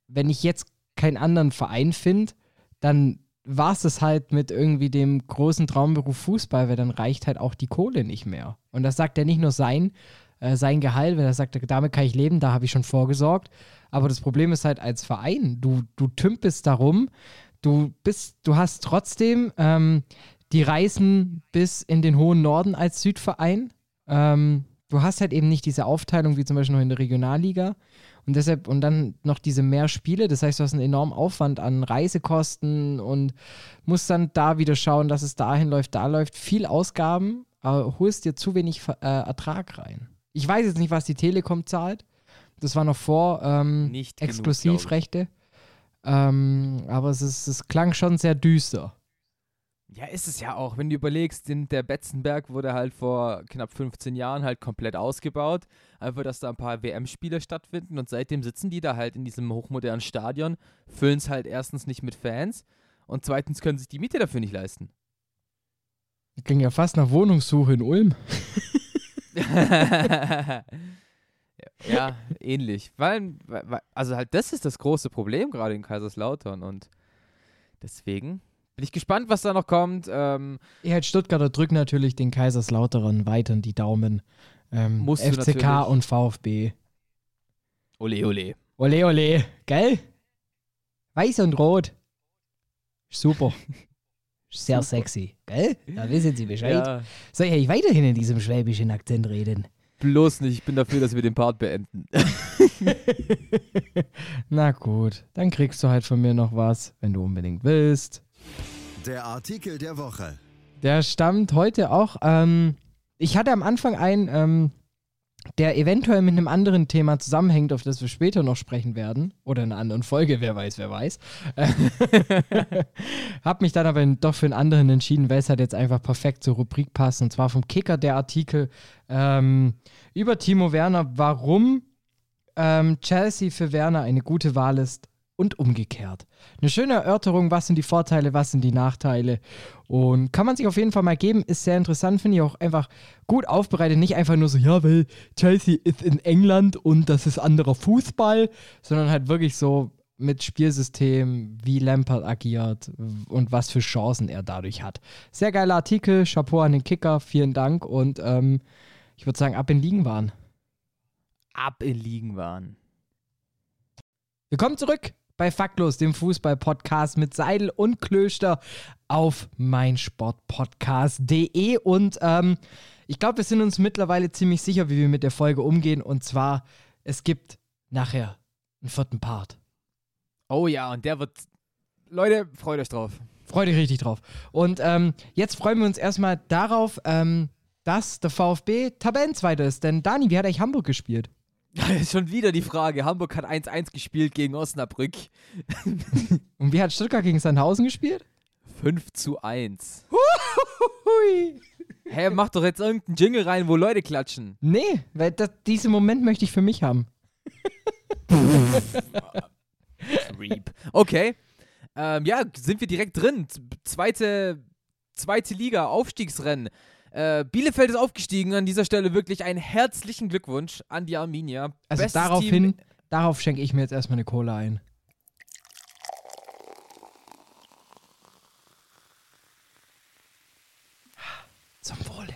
wenn ich jetzt keinen anderen Verein finde, dann war es das halt mit irgendwie dem großen Traumberuf Fußball, weil dann reicht halt auch die Kohle nicht mehr. Und das sagt er nicht nur sein, äh, sein Gehalt, weil er sagt, damit kann ich leben, da habe ich schon vorgesorgt. Aber das Problem ist halt als Verein, du, du tümpelst darum, du bist, du hast trotzdem ähm, die Reisen bis in den hohen Norden als Südverein. Ähm, du hast halt eben nicht diese Aufteilung wie zum Beispiel noch in der Regionalliga. Und deshalb, und dann noch diese mehr Spiele, das heißt, du hast einen enormen Aufwand an Reisekosten und musst dann da wieder schauen, dass es dahin läuft, da läuft. Viel Ausgaben, aber holst dir zu wenig äh, Ertrag rein. Ich weiß jetzt nicht, was die Telekom zahlt. Das war noch vor ähm, Exklusivrechte. ähm, aber es, ist, es klang schon sehr düster. Ja, ist es ja auch. Wenn du überlegst, der Betzenberg wurde halt vor knapp 15 Jahren halt komplett ausgebaut. Einfach, dass da ein paar WM-Spiele stattfinden und seitdem sitzen die da halt in diesem hochmodernen Stadion, füllen es halt erstens nicht mit Fans und zweitens können sich die Miete dafür nicht leisten. Das ging ja fast nach Wohnungssuche in Ulm. (laughs) ja, ähnlich. Weil, weil, also halt, das ist das große Problem gerade in Kaiserslautern und deswegen bin ich gespannt, was da noch kommt. Ähm, Ich halt Stuttgarter drücken natürlich den Kaiserslauterern weiter die Daumen. Ähm, FCK und VfB. ole, ole. Ole, ole, gell? Weiß und rot. Super. Sehr sexy, gell? Da wissen Sie Bescheid. Ja, Soll ich weiterhin in diesem schwäbischen Akzent reden? bloß nicht. Ich bin dafür, dass wir den Part beenden. (laughs) Na gut, dann kriegst du halt von mir noch was, wenn du unbedingt willst. Der Artikel der Woche. Der stammt heute auch. Ähm, ich hatte am Anfang einen, ähm, der eventuell mit einem anderen Thema zusammenhängt, auf das wir später noch sprechen werden. Oder in einer anderen Folge, wer weiß, wer weiß. (laughs) Hab mich dann aber doch für einen anderen entschieden, weil es halt jetzt einfach perfekt zur Rubrik passt. Und zwar vom Kicker der Artikel ähm, über Timo Werner, warum ähm, Chelsea für Werner eine gute Wahl ist und umgekehrt. Eine schöne Erörterung, was sind die Vorteile, was sind die Nachteile. Und kann man sich auf jeden Fall mal geben, ist sehr interessant, finde ich auch einfach gut aufbereitet. Nicht einfach nur so, ja, weil Chelsea ist in England und das ist anderer Fußball, sondern halt wirklich so mit Spielsystem, wie Lampard agiert und was für Chancen er dadurch hat. Sehr geiler Artikel, Chapeau an den Kicker, vielen Dank und ähm, ich würde sagen, ab in Ligen waren. Ab in Ligen waren. Willkommen zurück bei Faktlos, dem Fußball-Podcast mit Seidel und Klöster auf meinsportpodcast.de. Und ähm, ich glaube, wir sind uns mittlerweile ziemlich sicher, wie wir mit der Folge umgehen. Und zwar, es gibt nachher einen vierten Part. Oh ja, und der wird. Leute, freut euch drauf. Freu dich richtig drauf. Und ähm, jetzt freuen wir uns erstmal darauf, ähm, dass der VfB Tabellenzweiter ist. Denn Dani, wie hat eigentlich Hamburg gespielt? Schon wieder die Frage. Hamburg hat 1-1 gespielt gegen Osnabrück. (laughs) Und wie hat Stuttgart gegen Sandhausen gespielt? 5 zu 1. Hui. Hä, hey, mach doch jetzt irgendeinen Jingle rein, wo Leute klatschen. Nee, weil das, diesen Moment möchte ich für mich haben. Creep. Okay. Ähm, ja, sind wir direkt drin. Zweite, zweite Liga, Aufstiegsrennen. Äh, Bielefeld ist aufgestiegen. An dieser Stelle wirklich einen herzlichen Glückwunsch an die Arminia. Also Bestes daraufhin, darauf schenke ich mir jetzt erstmal eine Cola ein. Zum Wohle.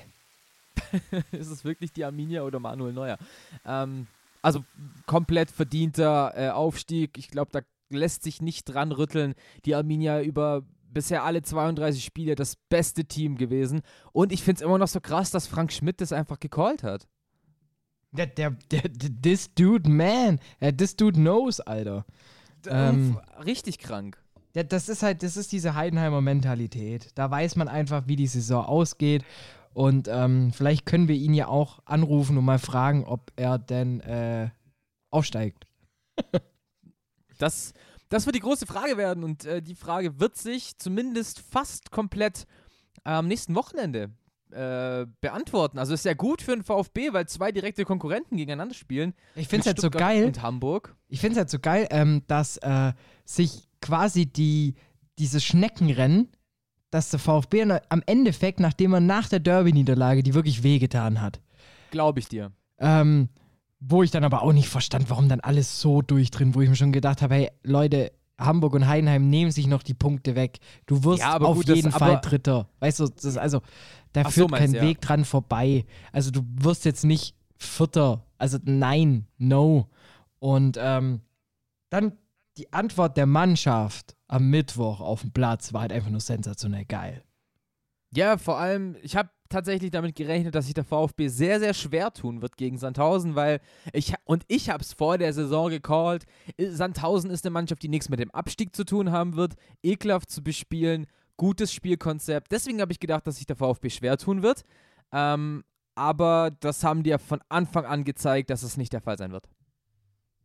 (laughs) ist es wirklich die Arminia oder Manuel Neuer? Ähm, also komplett verdienter äh, Aufstieg. Ich glaube, da lässt sich nicht dran rütteln. Die Arminia über bisher alle 32 Spiele das beste Team gewesen. Und ich finde es immer noch so krass, dass Frank Schmidt das einfach gecallt hat. Der, der, der, this dude, man. This dude knows, Alter. Ähm, richtig krank. Ja, das ist halt, das ist diese Heidenheimer Mentalität. Da weiß man einfach, wie die Saison ausgeht. Und ähm, vielleicht können wir ihn ja auch anrufen und mal fragen, ob er denn äh, aufsteigt. das, das wird die große Frage werden und äh, die Frage wird sich zumindest fast komplett am nächsten Wochenende äh, beantworten. Also ist ja gut für den VfB, weil zwei direkte Konkurrenten gegeneinander spielen. Ich finde es halt so geil. Und Hamburg. Ich finde es halt so geil, ähm, dass äh, sich quasi die, dieses Schneckenrennen, dass der VfB am Endeffekt, nachdem er nach der Derby-Niederlage, die wirklich wehgetan hat. Glaube ich dir. Ähm, wo ich dann aber auch nicht verstand, warum dann alles so durchdrin, wo ich mir schon gedacht habe, hey, Leute, Hamburg und Heidenheim nehmen sich noch die Punkte weg. Du wirst ja, auf gut, jeden das, Fall Dritter. Weißt du, das, also da Ach führt so, kein ja. Weg dran vorbei. Also du wirst jetzt nicht Vierter. Also nein, no. Und ähm, dann die Antwort der Mannschaft am Mittwoch auf dem Platz war halt einfach nur sensationell geil. Ja, vor allem, ich habe tatsächlich damit gerechnet, dass sich der VfB sehr, sehr schwer tun wird gegen Sandhausen, weil ich, und ich habe es vor der Saison gecallt, Sandhausen ist eine Mannschaft, die nichts mit dem Abstieg zu tun haben wird, ekelhaft zu bespielen, gutes Spielkonzept. Deswegen habe ich gedacht, dass sich der VfB schwer tun wird. Ähm, aber das haben die ja von Anfang an gezeigt, dass es nicht der Fall sein wird.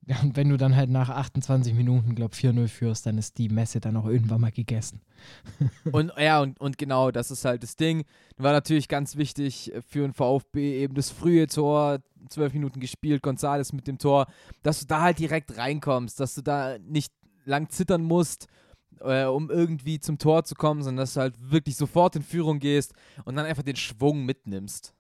Ja, und wenn du dann halt nach 28 Minuten, glaub 4-0 führst, dann ist die Messe dann auch irgendwann mal gegessen. (laughs) und ja, und, und genau, das ist halt das Ding. War natürlich ganz wichtig für den VfB eben das frühe Tor, zwölf Minuten gespielt, Gonzales mit dem Tor, dass du da halt direkt reinkommst, dass du da nicht lang zittern musst, äh, um irgendwie zum Tor zu kommen, sondern dass du halt wirklich sofort in Führung gehst und dann einfach den Schwung mitnimmst.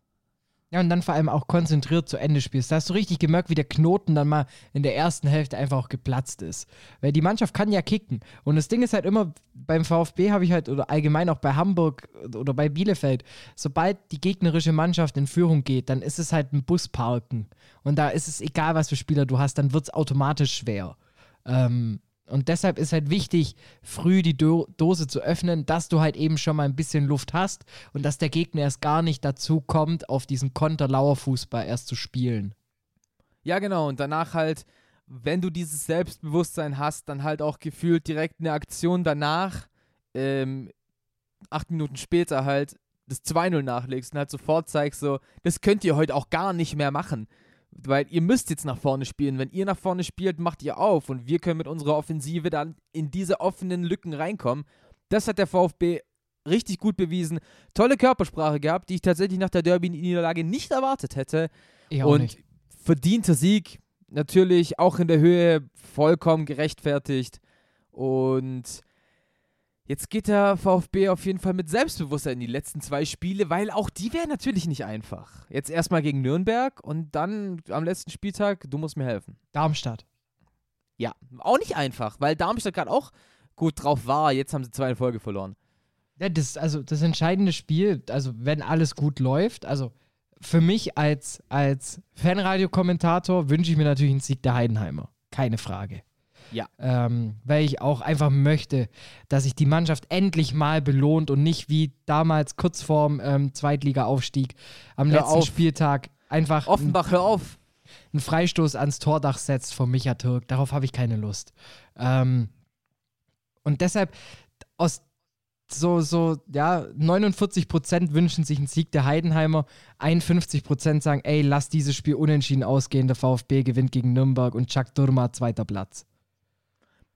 Ja, und dann vor allem auch konzentriert zu Ende spielst. Da hast du richtig gemerkt, wie der Knoten dann mal in der ersten Hälfte einfach auch geplatzt ist. Weil die Mannschaft kann ja kicken. Und das Ding ist halt immer, beim VfB habe ich halt, oder allgemein auch bei Hamburg oder bei Bielefeld, sobald die gegnerische Mannschaft in Führung geht, dann ist es halt ein Busparken. Und da ist es egal, was für Spieler du hast, dann wird es automatisch schwer. Ähm, und deshalb ist halt wichtig, früh die Do Dose zu öffnen, dass du halt eben schon mal ein bisschen Luft hast und dass der Gegner erst gar nicht dazu kommt, auf diesen Konter-Lauerfußball erst zu spielen. Ja, genau. Und danach halt, wenn du dieses Selbstbewusstsein hast, dann halt auch gefühlt direkt eine Aktion danach, ähm, acht Minuten später halt das 2-0 nachlegst und halt sofort zeigst so, das könnt ihr heute auch gar nicht mehr machen. Weil ihr müsst jetzt nach vorne spielen. Wenn ihr nach vorne spielt, macht ihr auf. Und wir können mit unserer Offensive dann in diese offenen Lücken reinkommen. Das hat der VfB richtig gut bewiesen. Tolle Körpersprache gehabt, die ich tatsächlich nach der Derby-Niederlage nicht erwartet hätte. Ich Und nicht. verdienter Sieg. Natürlich auch in der Höhe vollkommen gerechtfertigt. Und Jetzt geht der VfB auf jeden Fall mit Selbstbewusstsein in die letzten zwei Spiele, weil auch die wären natürlich nicht einfach. Jetzt erstmal gegen Nürnberg und dann am letzten Spieltag, du musst mir helfen. Darmstadt. Ja, auch nicht einfach, weil Darmstadt gerade auch gut drauf war. Jetzt haben sie zwei in Folge verloren. Ja, das, also das entscheidende Spiel, also wenn alles gut läuft, also für mich als, als Fanradiokommentator wünsche ich mir natürlich einen Sieg der Heidenheimer. Keine Frage. Ja. Ähm, weil ich auch einfach möchte, dass sich die Mannschaft endlich mal belohnt und nicht wie damals kurz vorm ähm, Zweitliga-Aufstieg am hör letzten auf. Spieltag einfach. Offenbach, hör auf! Einen Freistoß ans Tordach setzt von Micha Türk. Darauf habe ich keine Lust. Ähm, und deshalb, aus so, so, ja, 49% wünschen sich einen Sieg der Heidenheimer, 51% sagen, ey, lass dieses Spiel unentschieden ausgehen, der VfB gewinnt gegen Nürnberg und Chuck Durma zweiter Platz.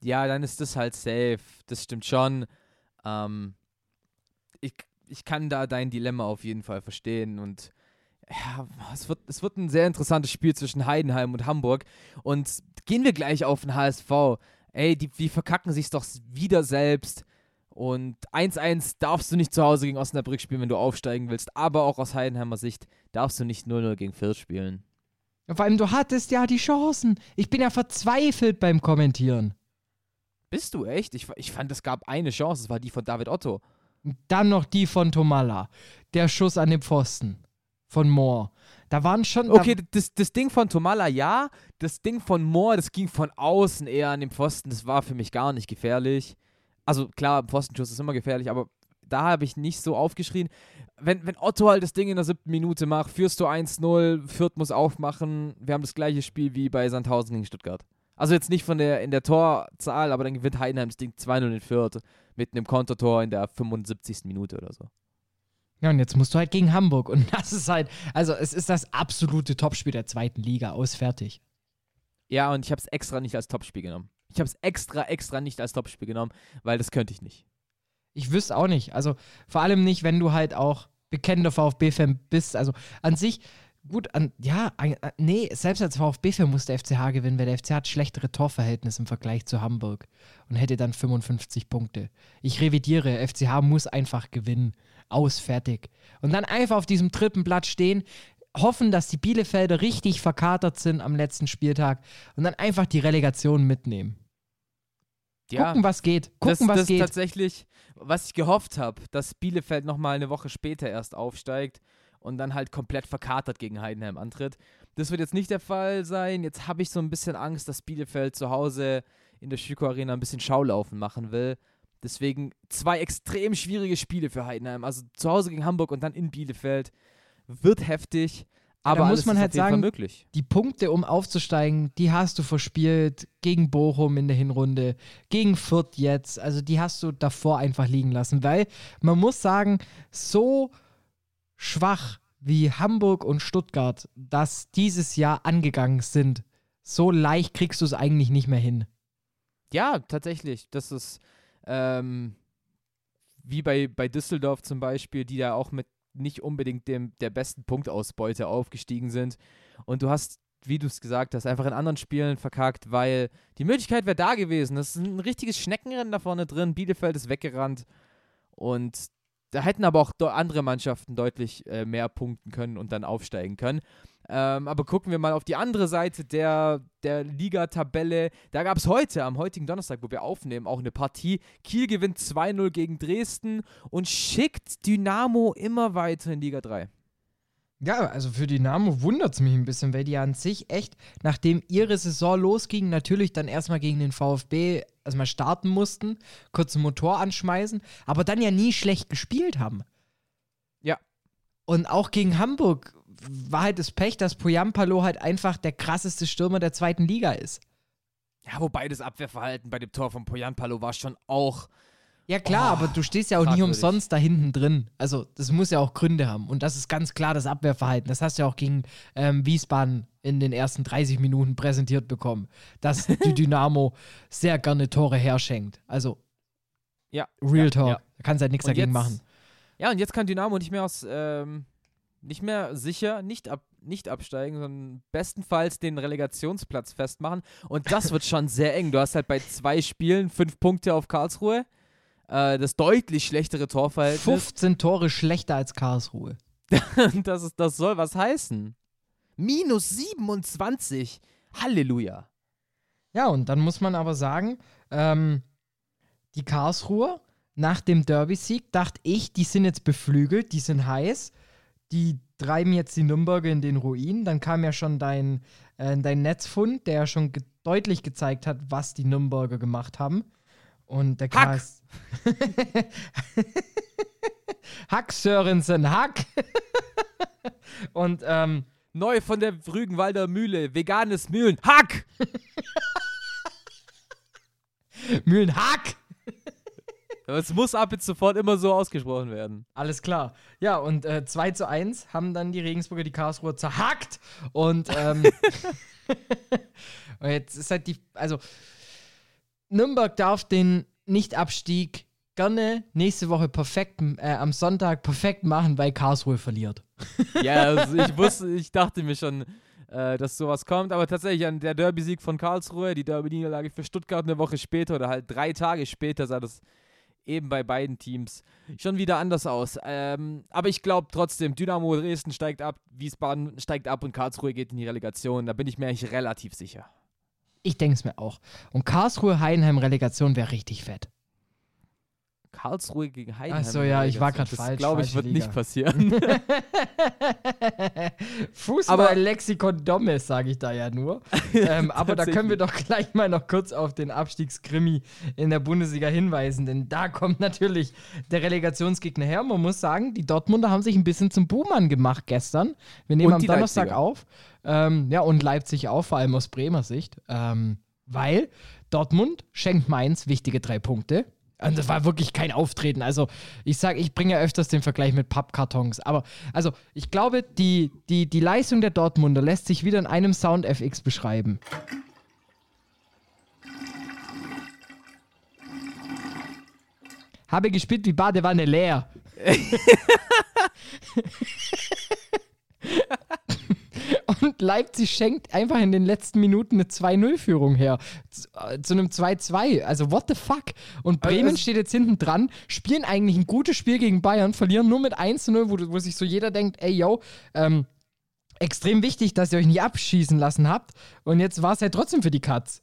Ja, dann ist das halt safe. Das stimmt schon. Ähm, ich, ich kann da dein Dilemma auf jeden Fall verstehen und ja, es wird, es wird ein sehr interessantes Spiel zwischen Heidenheim und Hamburg. Und gehen wir gleich auf den HSV. Ey, die, die verkacken sich doch wieder selbst. Und 1-1 darfst du nicht zu Hause gegen Osnabrück spielen, wenn du aufsteigen willst. Aber auch aus Heidenheimer Sicht darfst du nicht 0-0 gegen Fürth spielen. Vor allem, du hattest ja die Chancen. Ich bin ja verzweifelt beim Kommentieren. Bist du echt? Ich, ich fand, es gab eine Chance. Es war die von David Otto. Dann noch die von Tomalla. Der Schuss an den Pfosten von Moore. Da waren schon. Okay, das, das Ding von Tomala ja. Das Ding von Moore, das ging von außen eher an den Pfosten. Das war für mich gar nicht gefährlich also klar, Pfostenschuss ist immer gefährlich, aber da habe ich nicht so aufgeschrien. Wenn, wenn Otto halt das Ding in der siebten Minute macht, führst du 1-0, Fürth muss aufmachen. Wir haben das gleiche Spiel wie bei Sandhausen gegen Stuttgart. Also jetzt nicht von der in der Torzahl, aber dann gewinnt Heidenheim das Ding 2-0 in Fürth mit einem Kontertor in der 75. Minute oder so. Ja, und jetzt musst du halt gegen Hamburg. Und (laughs) das ist halt, also es ist das absolute Topspiel der zweiten Liga. Aus, fertig. Ja, und ich habe es extra nicht als Topspiel genommen. Ich habe es extra, extra nicht als Topspiel genommen, weil das könnte ich nicht. Ich wüsste auch nicht. Also vor allem nicht, wenn du halt auch bekennender VfB-Fan bist. Also an sich, gut, an, ja, an, nee, selbst als VfB-Fan muss der FCH gewinnen, weil der FCH hat schlechtere Torverhältnis im Vergleich zu Hamburg und hätte dann 55 Punkte. Ich revidiere, FCH muss einfach gewinnen. Aus, fertig. Und dann einfach auf diesem dritten Blatt stehen, hoffen, dass die Bielefelder richtig verkatert sind am letzten Spieltag und dann einfach die Relegation mitnehmen. Ja, Gucken, was geht. Gucken, das, was das geht. tatsächlich, was ich gehofft habe, dass Bielefeld nochmal eine Woche später erst aufsteigt und dann halt komplett verkatert gegen Heidenheim antritt. Das wird jetzt nicht der Fall sein. Jetzt habe ich so ein bisschen Angst, dass Bielefeld zu Hause in der Schüko Arena ein bisschen Schaulaufen machen will. Deswegen zwei extrem schwierige Spiele für Heidenheim. Also zu Hause gegen Hamburg und dann in Bielefeld wird heftig. Aber da muss man halt sagen, möglich. die Punkte, um aufzusteigen, die hast du verspielt gegen Bochum in der Hinrunde, gegen Fürth jetzt. Also die hast du davor einfach liegen lassen, weil man muss sagen, so schwach wie Hamburg und Stuttgart das dieses Jahr angegangen sind, so leicht kriegst du es eigentlich nicht mehr hin. Ja, tatsächlich. Das ist ähm, wie bei, bei Düsseldorf zum Beispiel, die da auch mit nicht unbedingt dem, der besten Punktausbeute aufgestiegen sind. Und du hast, wie du es gesagt hast, einfach in anderen Spielen verkackt, weil die Möglichkeit wäre da gewesen. Das ist ein richtiges Schneckenrennen da vorne drin. Bielefeld ist weggerannt. Und da hätten aber auch andere Mannschaften deutlich äh, mehr punkten können und dann aufsteigen können. Ähm, aber gucken wir mal auf die andere Seite der, der Liga-Tabelle. Da gab es heute, am heutigen Donnerstag, wo wir aufnehmen, auch eine Partie. Kiel gewinnt 2-0 gegen Dresden und schickt Dynamo immer weiter in Liga 3. Ja, also für Dynamo wundert es mich ein bisschen, weil die an sich echt, nachdem ihre Saison losging, natürlich dann erstmal gegen den VfB erstmal starten mussten, kurz den Motor anschmeißen, aber dann ja nie schlecht gespielt haben. Ja. Und auch gegen Hamburg war halt das Pech, dass Poyampalo halt einfach der krasseste Stürmer der zweiten Liga ist. Ja, wobei das Abwehrverhalten bei dem Tor von Poyampalo war schon auch. Ja, klar, oh, aber du stehst ja auch nie umsonst da hinten drin. Also, das muss ja auch Gründe haben. Und das ist ganz klar das Abwehrverhalten. Das hast du ja auch gegen ähm, Wiesbaden in den ersten 30 Minuten präsentiert bekommen, dass (laughs) die Dynamo sehr gerne Tore herschenkt. Also, ja, Real ja, Talk. Ja. Da kannst du halt nichts dagegen jetzt, machen. Ja, und jetzt kann Dynamo nicht mehr aus. Ähm nicht mehr sicher, nicht, ab, nicht absteigen, sondern bestenfalls den Relegationsplatz festmachen. Und das wird schon sehr eng. Du hast halt bei zwei Spielen fünf Punkte auf Karlsruhe. Äh, das deutlich schlechtere Torverhältnis. 15 Tore schlechter als Karlsruhe. (laughs) das, ist, das soll was heißen. Minus 27. Halleluja. Ja, und dann muss man aber sagen, ähm, die Karlsruhe nach dem Derby-Sieg dachte ich, die sind jetzt beflügelt, die sind heiß die treiben jetzt die Nürnberger in den Ruin. Dann kam ja schon dein, äh, dein Netzfund, der ja schon ge deutlich gezeigt hat, was die Nürnberger gemacht haben. Und der Hack. KS. (laughs) Hack Sörensen, Hack. (laughs) Und ähm, neu von der Rügenwalder Mühle, veganes Mühlen, Hack. (laughs) Mühlen, Hack. Es muss ab jetzt sofort immer so ausgesprochen werden. Alles klar. Ja, und äh, 2 zu 1 haben dann die Regensburger die Karlsruhe zerhackt. Und, ähm, und jetzt ist halt die, also Nürnberg darf den Nichtabstieg gerne nächste Woche perfekt, äh, am Sonntag perfekt machen, weil Karlsruhe verliert. (laughs) Ja, also ich wusste, ich dachte mir schon, äh, dass sowas kommt, aber tatsächlich an der Derby-Sieg von Karlsruhe, die Derby-Niederlage für Stuttgart eine Woche später oder halt drei Tage später sah das eben bei beiden Teams schon wieder anders aus. Ähm, aber ich glaube trotzdem, Dynamo Dresden steigt ab, Wiesbaden steigt ab und Karlsruhe geht in die Relegation. Da bin ich mir eigentlich relativ sicher. Ich denke es mir auch. Und Karlsruhe-Heidenheim-Relegation wäre richtig fett. Karlsruhe gegen Heidenheim. Achso, ja, ich war gerade falsch. glaube ich, wird Liga. nicht passieren. (laughs) Fußball-Lexikon Dommes, sage ich da ja nur. (laughs) ähm, aber da können wir doch gleich mal noch kurz auf den Abstiegskrimi in der Bundesliga hinweisen, denn da kommt natürlich der Relegationsgegner her. Man muss sagen, die Dortmunder haben sich ein bisschen zum Buhmann gemacht gestern. Wir nehmen am Donnerstag Leipziger. auf. Ähm, ja, und Leipzig auch, vor allem aus Bremer Sicht. Ähm, weil Dortmund schenkt Mainz wichtige drei Punkte. Und das war wirklich kein Auftreten. Also, ich sage, ich bringe ja öfters den Vergleich mit Pappkartons. Aber, also, ich glaube, die, die, die Leistung der Dortmunder lässt sich wieder in einem Sound FX beschreiben. Habe gespielt wie Badewanne leer. (laughs) Und Leipzig schenkt einfach in den letzten Minuten eine 2-0-Führung her. Zu, äh, zu einem 2-2. Also, what the fuck? Und Bremen es- steht jetzt hinten dran, spielen eigentlich ein gutes Spiel gegen Bayern, verlieren nur mit 1-0, wo, wo sich so jeder denkt, ey, yo, ähm, extrem wichtig, dass ihr euch nicht abschießen lassen habt. Und jetzt war es halt trotzdem für die Katz.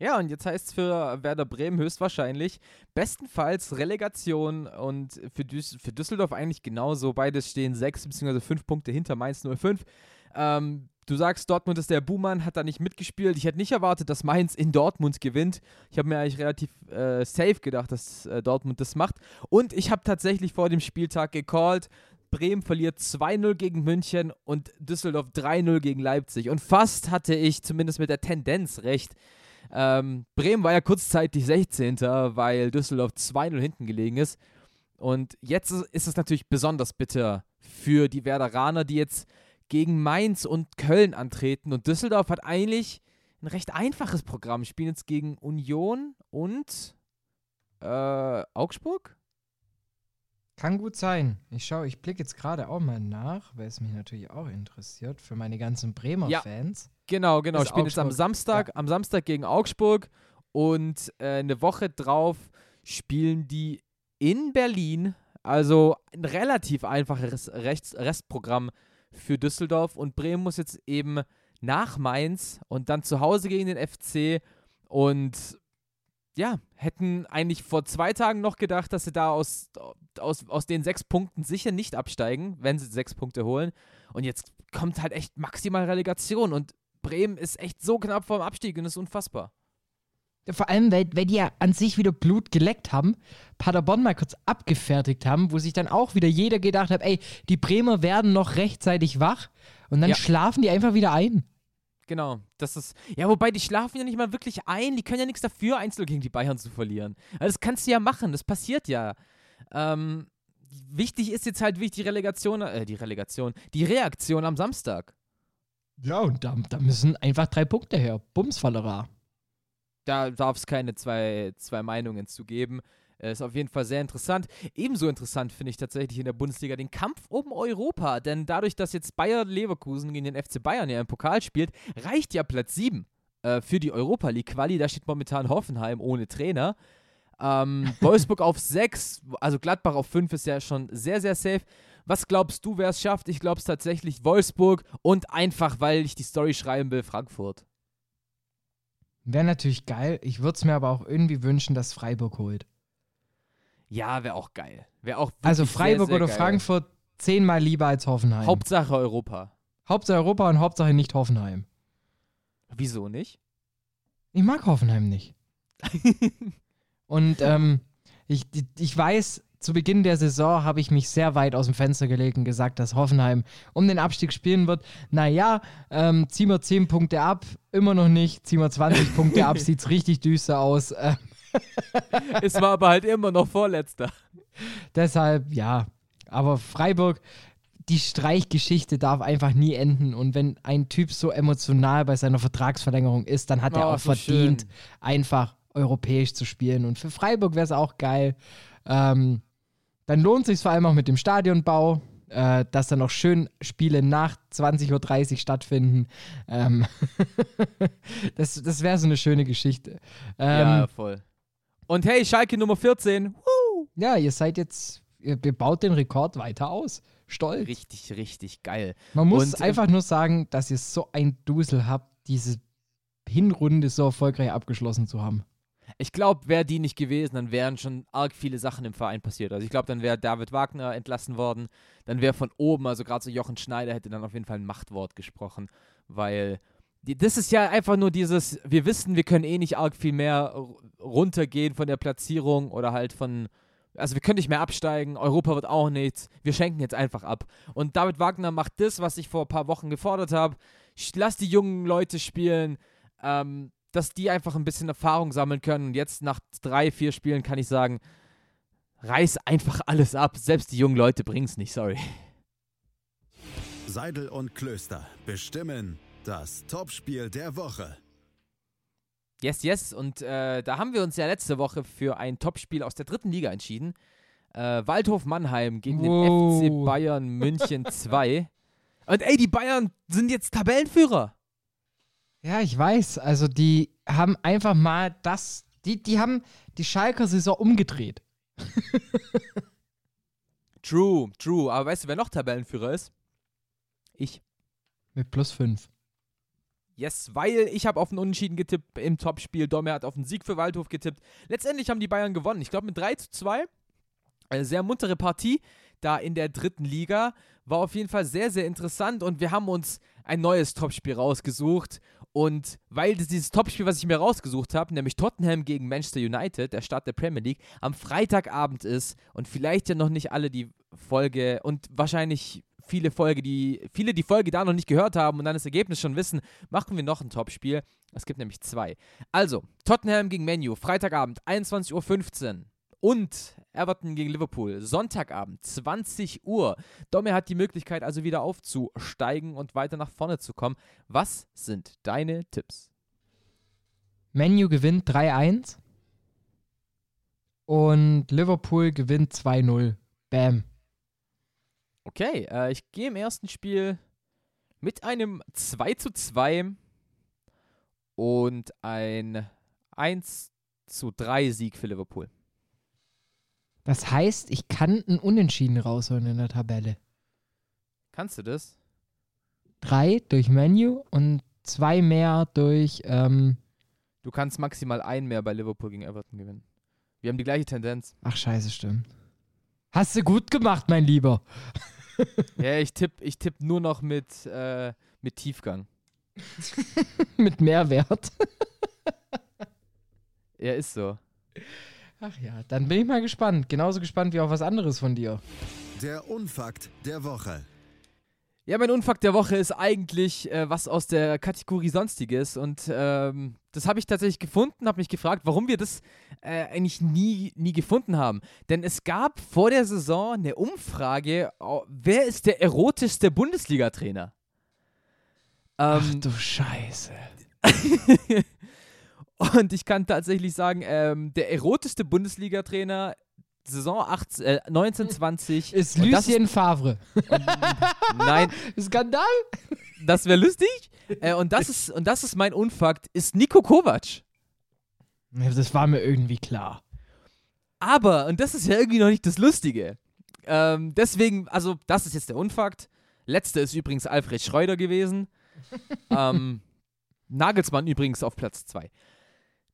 Ja, und jetzt heißt es für Werder Bremen höchstwahrscheinlich bestenfalls Relegation und für, Düs für Düsseldorf eigentlich genauso. Beides stehen sechs bzw. fünf Punkte hinter Mainz 05. Ähm, du sagst, Dortmund ist der Buhmann, hat da nicht mitgespielt. Ich hätte nicht erwartet, dass Mainz in Dortmund gewinnt. Ich habe mir eigentlich relativ äh, safe gedacht, dass äh, Dortmund das macht. Und ich habe tatsächlich vor dem Spieltag gecallt, Bremen verliert 2-0 gegen München und Düsseldorf 3-0 gegen Leipzig. Und fast hatte ich zumindest mit der Tendenz recht. Ähm, Bremen war ja kurzzeitig 16., weil Düsseldorf 2-0 hinten gelegen ist. Und jetzt ist- es natürlich besonders bitter für die Werderaner, die jetzt gegen Mainz und Köln antreten. Und Düsseldorf hat eigentlich ein recht einfaches Programm. Spielen jetzt gegen Union und äh, Augsburg? Kann gut sein. Ich schaue, ich blicke jetzt gerade auch mal nach, weil es mich natürlich auch interessiert, für meine ganzen Bremer Ja. Fans. Genau, genau. Ist Spielen jetzt am Augsburg. Samstag, am Samstag gegen Augsburg und äh, eine Woche drauf spielen die in Berlin. Also ein relativ einfaches Rechts Restprogramm für Düsseldorf und Bremen muss jetzt eben nach Mainz und dann zu Hause gegen den FC und ja, hätten eigentlich vor zwei Tagen noch gedacht, dass sie da aus, aus, aus den sechs Punkten sicher nicht absteigen, wenn sie sechs Punkte holen. Und jetzt kommt halt echt maximal Relegation und Bremen ist echt so knapp vorm Abstieg und ist unfassbar. Vor allem, weil, weil die ja an sich wieder Blut geleckt haben, Paderborn mal kurz abgefertigt haben, wo sich dann auch wieder jeder gedacht hat, ey, die Bremer werden noch rechtzeitig wach und dann Ja. schlafen die einfach wieder ein. Genau, das ist. Ja, wobei die schlafen ja nicht mal wirklich ein, die können ja nichts dafür, einzeln gegen die Bayern zu verlieren. Also das kannst du ja machen, das passiert ja. Ähm, wichtig ist jetzt halt wichtig die Relegation, äh, die Relegation, die Reaktion am Samstag. Ja, und da, da müssen einfach drei Punkte her. Bumsfallera. Da darf es keine zwei, zwei Meinungen zu geben. Äh, Ist auf jeden Fall sehr interessant. Ebenso interessant finde ich tatsächlich in der Bundesliga den Kampf um Europa. Denn dadurch, dass jetzt Bayer Leverkusen gegen den FC Bayern ja im Pokal spielt, reicht ja Platz 7 äh, für die Europa League Quali. Da steht momentan Hoffenheim ohne Trainer. Ähm, (laughs) Wolfsburg auf 6, also Gladbach auf 5 ist ja schon sehr, sehr safe. Was glaubst du, wer es schafft? Ich glaube es tatsächlich Wolfsburg und einfach, weil ich die Story schreiben will, Frankfurt. Wäre natürlich geil. Ich würde es mir aber auch irgendwie wünschen, dass Freiburg holt. Ja, wäre auch geil. Wäre auch Also Freiburg sehr, sehr oder geil. Frankfurt zehnmal lieber als Hoffenheim. Hauptsache Europa. Hauptsache Europa und Hauptsache nicht Hoffenheim. Wieso nicht? Ich mag Hoffenheim nicht. (laughs) Und ähm, ich, ich weiß, zu Beginn der Saison habe ich mich sehr weit aus dem Fenster gelegt und gesagt, dass Hoffenheim um den Abstieg spielen wird. Naja, ähm, ziehen wir 10 Punkte ab, immer noch nicht. Ziehen wir 20 Punkte ab, (laughs) sieht es richtig düster aus. Äh, (laughs) es war aber halt immer noch Vorletzter. Deshalb, ja. Aber Freiburg, die Streichgeschichte darf einfach nie enden. Und wenn ein Typ so emotional bei seiner Vertragsverlängerung ist, dann hat er Oh, auch so verdient, schön. einfach europäisch zu spielen. Und für Freiburg wäre es auch geil. Ähm, dann lohnt sich vor allem auch mit dem Stadionbau, äh, dass dann auch schön Spiele nach 20.30 Uhr stattfinden. Ähm (laughs) das das wäre so eine schöne Geschichte. Ähm, ja, voll. Und hey, Schalke Nummer 14. Woo! ja, ihr seid jetzt, ihr, ihr baut den Rekord weiter aus. Stolz. Richtig, richtig geil. Man muss Und, äh, einfach nur sagen, dass ihr so ein Dusel habt, diese Hinrunde so erfolgreich abgeschlossen zu haben. Ich glaube, wäre die nicht gewesen, dann wären schon arg viele Sachen im Verein passiert. Also ich glaube, dann wäre David Wagner entlassen worden. Dann wäre von oben, also gerade so Jochen Schneider hätte dann auf jeden Fall ein Machtwort gesprochen, weil die, das ist ja einfach nur dieses, wir wissen, wir können eh nicht arg viel mehr runtergehen von der Platzierung oder halt von, also wir können nicht mehr absteigen, Europa wird auch nichts, wir schenken jetzt einfach ab. Und David Wagner macht das, was ich vor ein paar Wochen gefordert habe. Lass die jungen Leute spielen, ähm, dass die einfach ein bisschen Erfahrung sammeln können. Und jetzt nach drei, vier Spielen kann ich sagen, reiß einfach alles ab. Selbst die jungen Leute bringen es nicht, sorry. Seidel und Klöster bestimmen das Topspiel der Woche. Yes, yes. Und äh, da haben wir uns ja letzte Woche für ein Topspiel aus der dritten Liga entschieden. Äh, Waldhof Mannheim gegen Wow. den FC Bayern München (laughs) 2. Und ey, die Bayern sind jetzt Tabellenführer. Ja, ich weiß. Also die haben einfach mal das, die, die haben die Schalker Saison umgedreht. (laughs) True, true. Aber weißt du, wer noch Tabellenführer ist? Ich. Mit plus fünf. Yes, weil ich habe auf einen Unentschieden getippt im Topspiel. Domme hat auf einen Sieg für Waldhof getippt. Letztendlich haben die Bayern gewonnen. Ich glaube mit 3 zu 2. Eine sehr muntere Partie da in der dritten Liga. War auf jeden Fall sehr, sehr interessant und wir haben uns ein neues Topspiel rausgesucht. Und weil dieses Topspiel, was ich mir rausgesucht habe, nämlich Tottenham gegen Manchester United, der Start der Premier League, am Freitagabend ist und vielleicht ja noch nicht alle die Folge und wahrscheinlich viele Folge, die viele die Folge da noch nicht gehört haben und dann das Ergebnis schon wissen, machen wir noch ein Topspiel. Es gibt nämlich zwei. Also, Tottenham gegen Menu, Freitagabend, 21.15 Uhr. Und Everton gegen Liverpool, Sonntagabend, 20 Uhr. Domme hat die Möglichkeit, also wieder aufzusteigen und weiter nach vorne zu kommen. Was sind deine Tipps? Menu gewinnt 3-1 und Liverpool gewinnt 2-0. Bam. Okay, äh, ich gehe im ersten Spiel mit einem 2 zu 2 und ein 1 zu 3 Sieg für Liverpool. Das heißt, ich kann ein Unentschieden rausholen in der Tabelle. Kannst du das? Drei durch Menu und zwei mehr durch, ähm, Du kannst maximal ein mehr bei Liverpool gegen Everton gewinnen. Wir haben die gleiche Tendenz. ach scheiße, stimmt. Hast du gut gemacht, mein Lieber. (laughs) ja, ich tippe ich tipp nur noch mit, äh, mit Tiefgang. (laughs) Mit Mehrwert. Ja, ist so. Ach ja, dann bin ich mal gespannt. Genauso gespannt wie auf was anderes von dir. Der Unfakt der Woche. Ja, mein Unfakt der Woche ist eigentlich äh, was aus der Kategorie Sonstiges und ähm, das habe ich tatsächlich gefunden, habe mich gefragt, warum wir das äh, eigentlich nie, nie gefunden haben. Denn es gab vor der Saison eine Umfrage, wer ist der erotischste Bundesliga-Trainer? Ach Ähm, du Scheiße. (laughs) und ich kann tatsächlich sagen, ähm, der erotischste Bundesliga-Trainer Saison 18, äh, 1920 (laughs) Ist und Lucien Favre. (laughs) Nein, Skandal? Das wäre lustig. Äh, und, das ist, und das ist mein Unfakt, ist Nico Kovac. Das war mir irgendwie klar. Aber, und das ist ja irgendwie noch nicht das Lustige. Ähm, deswegen, also, das ist jetzt der Unfakt. Letzter ist übrigens Alfred Schreuder gewesen. (laughs) ähm, Nagelsmann übrigens auf Platz 2.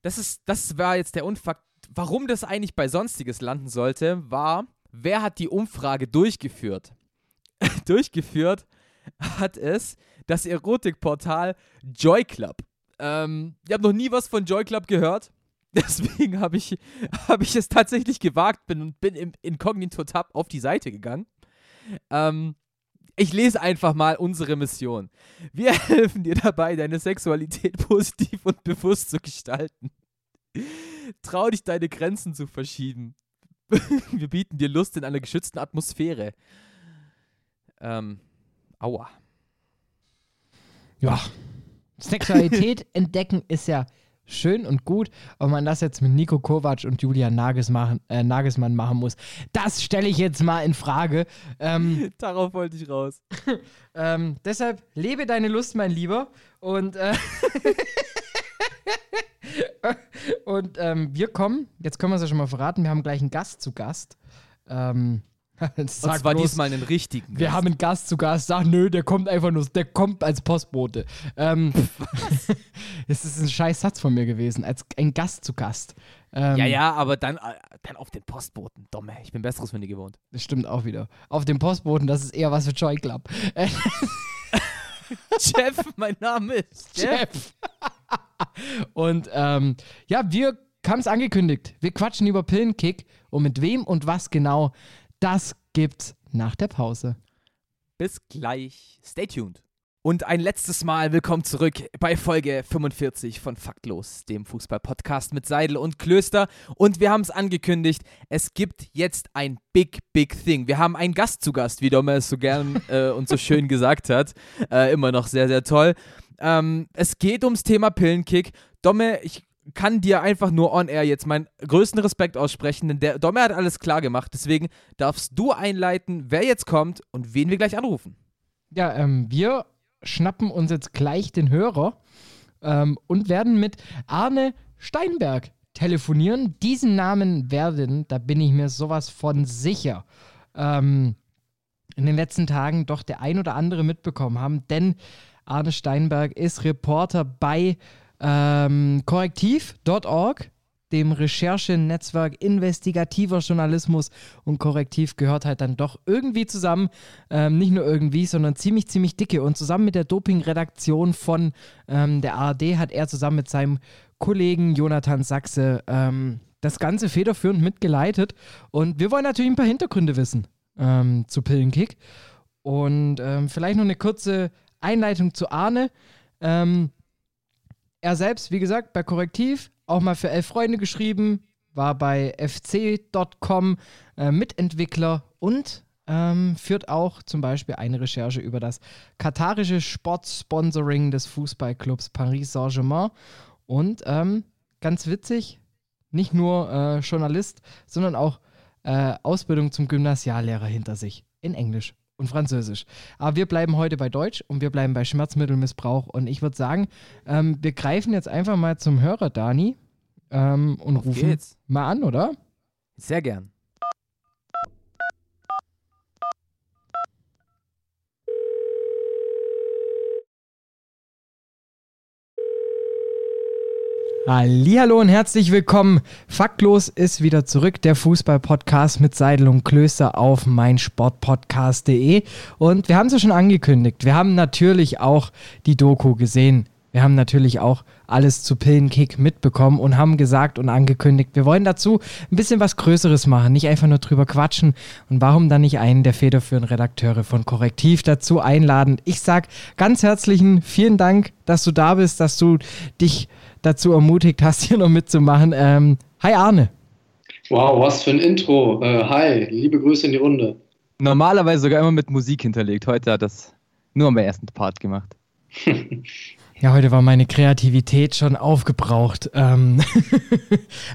Das, ist, das war jetzt der Unfakt. Warum das eigentlich bei Sonstiges landen sollte, war, wer hat die Umfrage durchgeführt? (laughs) durchgeführt hat es das Erotikportal Joy Club. Ähm, ich habe noch nie was von Joy Club gehört. (laughs) Deswegen habe ich, hab ich es tatsächlich gewagt bin und bin im Inkognito-Tab auf die Seite gegangen. Ähm, ich lese einfach mal unsere Mission. Wir (laughs) helfen dir dabei, deine Sexualität positiv und bewusst zu gestalten. Trau dich, deine Grenzen zu verschieben. (laughs) Wir bieten dir Lust in einer geschützten Atmosphäre. Ähm, aua. Ja. Sexualität (laughs) entdecken ist ja schön und gut, ob man das jetzt mit Nico Kovac und Julian Nagelsmann, äh, Nagelsmann machen muss, das stelle ich jetzt mal in Frage. Ähm, (laughs) Darauf wollte ich raus. (laughs) ähm, deshalb lebe deine Lust, mein Lieber. Und, äh, (laughs) und ähm, wir kommen, jetzt können wir es ja schon mal verraten, wir haben gleich einen Gast zu Gast. Ähm, (laughs) und zwar bloß, diesmal einen richtigen. Wir haben einen Gast zu Gast. Sag, nö, der kommt einfach nur, der kommt als Postbote. Ähm, (laughs) es ist ein scheiß Satz von mir gewesen, als ein Gast zu Gast. Ähm, ja, ja, aber dann, äh, dann auf den Postboten. Dumme, ich bin Besseres von dir gewohnt. Das stimmt auch wieder. Auf den Postboten, das ist eher was für Joy Club. (laughs) Jeff, mein Name ist Jeff. Jeff. und ähm, ja, wir haben es angekündigt. Wir quatschen über Pillenkick und mit wem und was genau das gibt's nach der Pause. Bis gleich. Stay tuned. Und ein letztes Mal willkommen zurück bei Folge 45 von Faktlos, dem Fußball-Podcast mit Seidel und Klöster. Und wir haben es angekündigt, es gibt jetzt ein Big, Big Thing. Wir haben einen Gast zu Gast, wie Domme es so gern äh, und so schön gesagt hat. Äh, immer noch sehr, sehr toll. Ähm, es geht ums Thema Pillenkick. Domme, ich kann dir einfach nur on air jetzt meinen größten Respekt aussprechen, denn der Dommer hat alles klar gemacht. Deswegen darfst du einleiten, wer jetzt kommt und wen wir gleich anrufen. Ja, ähm, wir schnappen uns jetzt gleich den Hörer ähm, und werden mit Arne Steinberg telefonieren. Diesen Namen werden, da bin ich mir sowas von sicher, ähm, in den letzten Tagen doch der ein oder andere mitbekommen haben, denn Arne Steinberg ist Reporter bei ähm, Korrektiv.org, dem Recherchenetzwerk investigativer Journalismus und Korrektiv gehört halt dann doch irgendwie zusammen, ähm, nicht nur irgendwie, sondern ziemlich, ziemlich dicke. Und zusammen mit der Doping-Redaktion von ähm, der ARD hat er zusammen mit seinem Kollegen Jonathan Sachse ähm, das Ganze federführend mitgeleitet. Und wir wollen natürlich ein paar Hintergründe wissen ähm, zu Pillenkick. Und ähm, vielleicht noch eine kurze Einleitung zu Arne. Ähm, er selbst, wie gesagt, bei Korrektiv, auch mal für elf Freunde geschrieben, war bei fc.com äh, Mitentwickler und ähm, führt auch zum Beispiel eine Recherche über das katarische Sportsponsoring des Fußballclubs Paris Saint-Germain. Und ähm, ganz witzig, nicht nur äh, Journalist, sondern auch äh, Ausbildung zum Gymnasiallehrer hinter sich in Englisch und Französisch. Aber wir bleiben heute bei Deutsch und wir bleiben bei Schmerzmittelmissbrauch. Und ich würde sagen, ähm, wir greifen jetzt einfach mal zum Hörer, Dani, ähm, und Auf rufen geht's. mal an, oder? Sehr gern. Hallo und herzlich willkommen. Faktlos ist wieder zurück, der Fußball-Podcast mit Seidel und Klöster auf meinsportpodcast.de. Und wir haben es ja schon angekündigt. Wir haben natürlich auch die Doku gesehen. Wir haben natürlich auch alles zu Pillenkick mitbekommen und haben gesagt und angekündigt, wir wollen dazu ein bisschen was Größeres machen, nicht einfach nur drüber quatschen. Und warum dann nicht einen der federführenden Redakteure von Korrektiv dazu einladen? Ich sag ganz herzlichen vielen Dank, dass du da bist, dass du dich dazu ermutigt hast, (laughs) hier noch mitzumachen. Ähm, hi Arne. Wow, was für ein Intro. Äh, hi, liebe Grüße in die Runde. Normalerweise sogar immer mit Musik hinterlegt. Heute hat das nur am ersten Part gemacht. (laughs) Ja, heute war meine Kreativität schon aufgebraucht. Ähm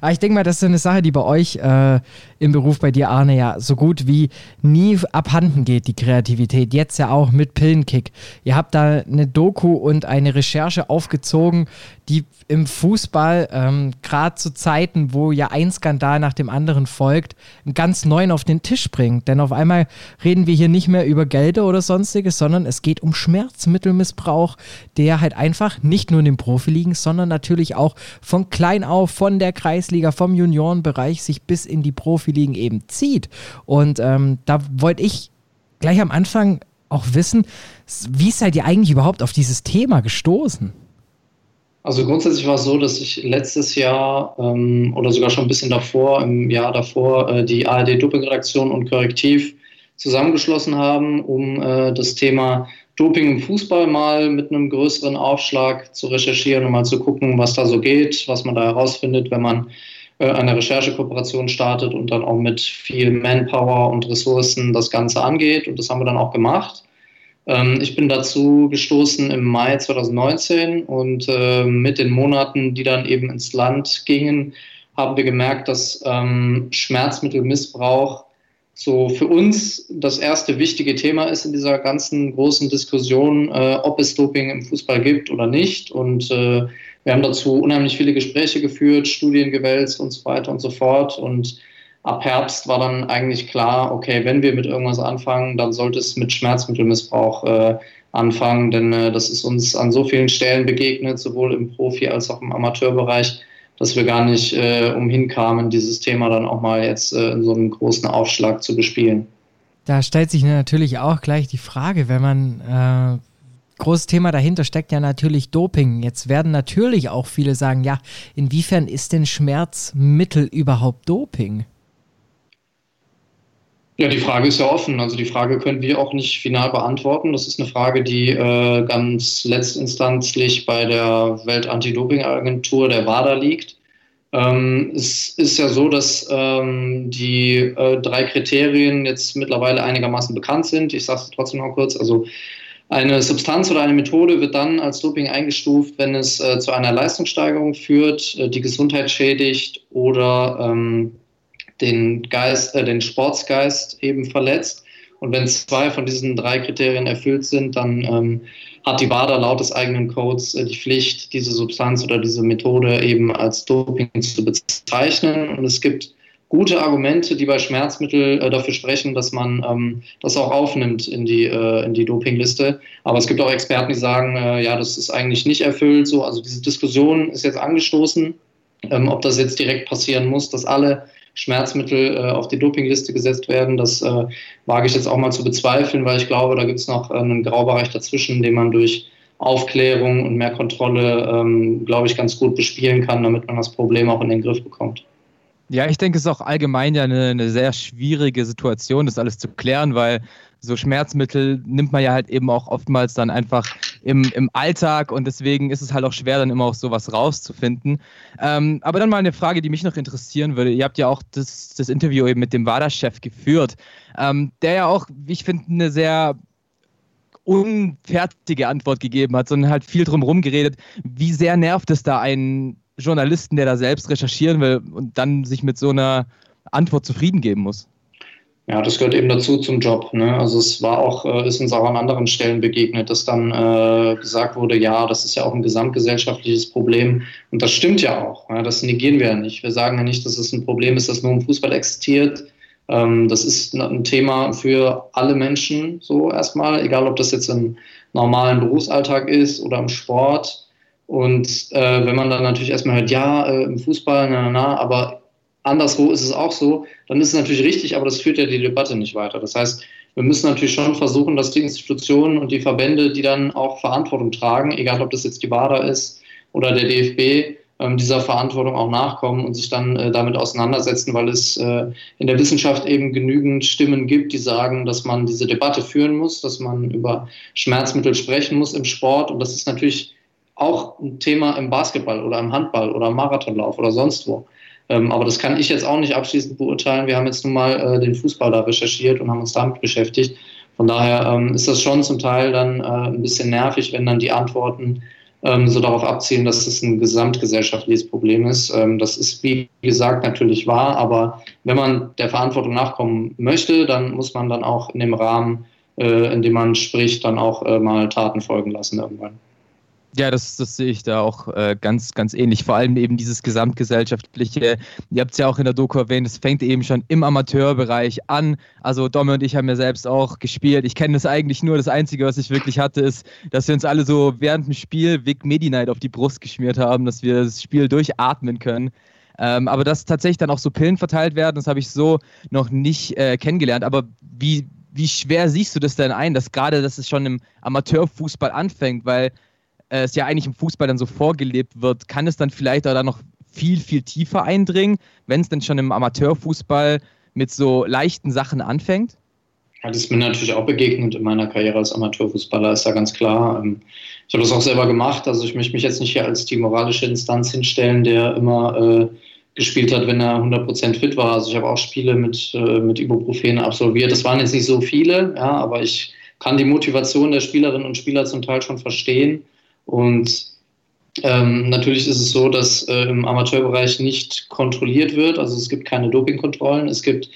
Aber (laughs) ich denke mal, das ist eine Sache, die bei euch äh, im Beruf bei dir, Arne, ja so gut wie nie abhanden geht, die Kreativität. Jetzt ja auch mit Pillenkick. Ihr habt da eine Doku und eine Recherche aufgezogen, die im Fußball, ähm, gerade zu Zeiten, wo ja ein Skandal nach dem anderen folgt, einen ganz neuen auf den Tisch bringt. Denn auf einmal reden wir hier nicht mehr über Gelder oder sonstiges, sondern es geht um Schmerzmittelmissbrauch, der halt einfach nicht nur in den Profiligen, sondern natürlich auch von klein auf, von der Kreisliga, vom Juniorenbereich sich bis in die Profiligen eben zieht. Und ähm, da wollte ich gleich am Anfang auch wissen, wie seid ihr eigentlich überhaupt auf dieses Thema gestoßen? Also grundsätzlich war es so, dass ich letztes Jahr ähm, oder sogar schon ein bisschen davor, im Jahr davor, äh, die ARD-Doping-Redaktion und Korrektiv zusammengeschlossen haben, um äh, das Thema Doping im Fußball mal mit einem größeren Aufschlag zu recherchieren und mal zu gucken, was da so geht, was man da herausfindet, wenn man äh, eine Recherchekooperation startet und dann auch mit viel Manpower und Ressourcen das Ganze angeht. Und das haben wir dann auch gemacht. Ähm, ich bin dazu gestoßen im Mai 2019 und äh, mit den Monaten, die dann eben ins Land gingen, haben wir gemerkt, dass ähm, Schmerzmittelmissbrauch so für uns das erste wichtige Thema ist in dieser ganzen großen Diskussion, äh, ob es Doping im Fußball gibt oder nicht. Und äh, wir haben dazu unheimlich viele Gespräche geführt, Studien gewälzt und so weiter und so fort. Und ab Herbst war dann eigentlich klar, okay, wenn wir mit irgendwas anfangen, dann sollte es mit Schmerzmittelmissbrauch äh, anfangen, denn äh, das ist uns an so vielen Stellen begegnet, sowohl im Profi- als auch im Amateurbereich, dass wir gar nicht äh, umhin kamen, dieses Thema dann auch mal jetzt äh, in so einem großen Aufschlag zu bespielen. Da stellt sich natürlich auch gleich die Frage, wenn man äh, großes Thema dahinter steckt ja natürlich Doping. Jetzt werden natürlich auch viele sagen, ja, inwiefern ist denn Schmerzmittel überhaupt Doping? Ja, die Frage ist ja offen. Also die Frage können wir auch nicht final beantworten. Das ist eine Frage, die äh, ganz letztinstanzlich bei der Welt-Anti-Doping-Agentur, der WADA, liegt. Ähm, es ist ja so, dass ähm, die äh, drei Kriterien jetzt mittlerweile einigermaßen bekannt sind. Ich sage es trotzdem noch kurz. Also eine Substanz oder eine Methode wird dann als Doping eingestuft, wenn es äh, zu einer Leistungssteigerung führt, äh, die Gesundheit schädigt oder ähm, den Geist, äh, den Sportsgeist eben verletzt. Und wenn zwei von diesen drei Kriterien erfüllt sind, dann ähm, hat die WADA laut des eigenen Codes äh, die Pflicht, diese Substanz oder diese Methode eben als Doping zu bezeichnen. Und es gibt gute Argumente, die bei Schmerzmitteln äh, dafür sprechen, dass man ähm, das auch aufnimmt in die, äh, in die Dopingliste. Aber es gibt auch Experten, die sagen, äh, ja, das ist eigentlich nicht erfüllt. So, also diese Diskussion ist jetzt angestoßen, ähm, ob das jetzt direkt passieren muss, dass alle Schmerzmittel äh, auf die Dopingliste gesetzt werden. Das äh, wage ich jetzt auch mal zu bezweifeln, weil ich glaube, da gibt es noch äh, einen Graubereich dazwischen, den man durch Aufklärung und mehr Kontrolle, ähm, glaube ich, ganz gut bespielen kann, damit man das Problem auch in den Griff bekommt. Ja, ich denke, es ist auch allgemein ja eine, eine, sehr schwierige Situation, das alles zu klären, weil so Schmerzmittel nimmt man ja halt eben auch oftmals dann einfach im, im Alltag und deswegen ist es halt auch schwer, dann immer auch sowas rauszufinden. Ähm, aber dann mal eine Frage, die mich noch interessieren würde. Ihr habt ja auch das, das Interview eben mit dem WADA-Chef geführt, ähm, der ja auch, wie ich finde, eine sehr unfertige Antwort gegeben hat, sondern halt viel drum geredet. Wie sehr nervt es da einen Journalisten, der da selbst recherchieren will und dann sich mit so einer Antwort zufrieden geben muss. Ja, das gehört eben dazu zum Job. Ne? Also es war auch, äh, ist uns auch an anderen Stellen begegnet, dass dann äh, gesagt wurde, ja, das ist ja auch ein gesamtgesellschaftliches Problem. Und das stimmt ja auch. Ja? Das negieren wir ja nicht. Wir sagen ja nicht, dass es ein Problem ist, das nur im Fußball existiert. Ähm, das ist ein Thema für alle Menschen so erstmal, egal ob das jetzt im normalen Berufsalltag ist oder im Sport. Und äh, wenn man dann natürlich erstmal hört, ja, äh, im Fußball, na, na, na, aber anderswo ist es auch so, dann ist es natürlich richtig, aber das führt ja die Debatte nicht weiter. Das heißt, wir müssen natürlich schon versuchen, dass die Institutionen und die Verbände, die dann auch Verantwortung tragen, egal ob das jetzt die WADA ist oder der DFB, ähm, dieser Verantwortung auch nachkommen und sich dann äh, damit auseinandersetzen, weil es äh, in der Wissenschaft eben genügend Stimmen gibt, die sagen, dass man diese Debatte führen muss, dass man über Schmerzmittel sprechen muss im Sport. Und das ist natürlich auch ein Thema im Basketball oder im Handball oder im Marathonlauf oder sonst wo. Ähm, aber das kann ich jetzt auch nicht abschließend beurteilen. Wir haben jetzt nun mal äh, den Fußball da recherchiert und haben uns damit beschäftigt. Von daher ähm, ist das schon zum Teil dann äh, ein bisschen nervig, wenn dann die Antworten ähm, so darauf abzielen, dass es ein gesamtgesellschaftliches Problem ist. Ähm, das ist, wie gesagt, natürlich wahr, aber wenn man der Verantwortung nachkommen möchte, dann muss man dann auch in dem Rahmen, äh, in dem man spricht, dann auch äh, mal Taten folgen lassen irgendwann. Ja, das, das sehe ich da auch äh, ganz, ganz ähnlich. Vor allem eben dieses gesamtgesellschaftliche. Ihr habt es ja auch in der Doku erwähnt, es fängt eben schon im Amateurbereich an. Also Domme und ich haben ja selbst auch gespielt. Ich kenne das eigentlich nur. Das Einzige, was ich wirklich hatte, ist, dass wir uns alle so während dem Spiel Vic Medi-Night auf die Brust geschmiert haben, dass wir das Spiel durchatmen können. Ähm, aber dass tatsächlich dann auch so Pillen verteilt werden, das habe ich so noch nicht äh, kennengelernt. Aber wie, wie schwer siehst du das denn ein, dass gerade das schon im Amateurfußball anfängt? Weil äh, es ja eigentlich im Fußball dann so vorgelebt wird, kann es dann vielleicht da noch viel, viel tiefer eindringen, wenn es dann schon im Amateurfußball mit so leichten Sachen anfängt? Ja, das ist mir natürlich auch begegnet in meiner Karriere als Amateurfußballer, ist ja ganz klar. Ähm, ich habe das auch selber gemacht, also ich möchte mich jetzt nicht hier als die moralische Instanz hinstellen, der immer äh, gespielt hat, wenn er 100% fit war. Also ich habe auch Spiele mit, äh, mit Ibuprofen absolviert. Das waren jetzt nicht so viele, ja, aber ich kann die Motivation der Spielerinnen und Spieler zum Teil schon verstehen. Und ähm, natürlich ist es so, dass äh, im Amateurbereich nicht kontrolliert wird. Also es gibt keine Dopingkontrollen. Es gibt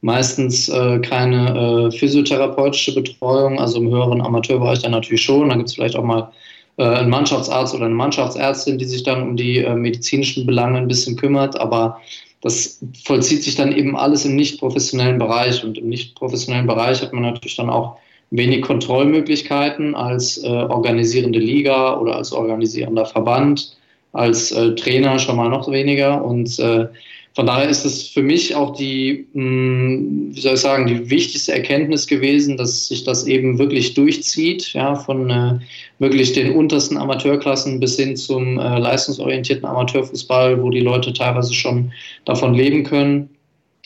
meistens äh, keine äh, physiotherapeutische Betreuung. Also im höheren Amateurbereich dann natürlich schon. Da gibt es vielleicht auch mal äh, einen Mannschaftsarzt oder eine Mannschaftsärztin, die sich dann um die äh, medizinischen Belange ein bisschen kümmert. Aber das vollzieht sich dann eben alles im nicht professionellen Bereich. Und im nicht professionellen Bereich hat man natürlich dann auch wenig Kontrollmöglichkeiten als äh, organisierende Liga oder als organisierender Verband, als äh, Trainer schon mal noch weniger. Und äh, von daher ist es für mich auch die, mh, hm, wie soll ich sagen, die wichtigste Erkenntnis gewesen, dass sich das eben wirklich durchzieht, ja, von äh, wirklich den untersten Amateurklassen bis hin zum äh, leistungsorientierten Amateurfußball, wo die Leute teilweise schon davon leben können,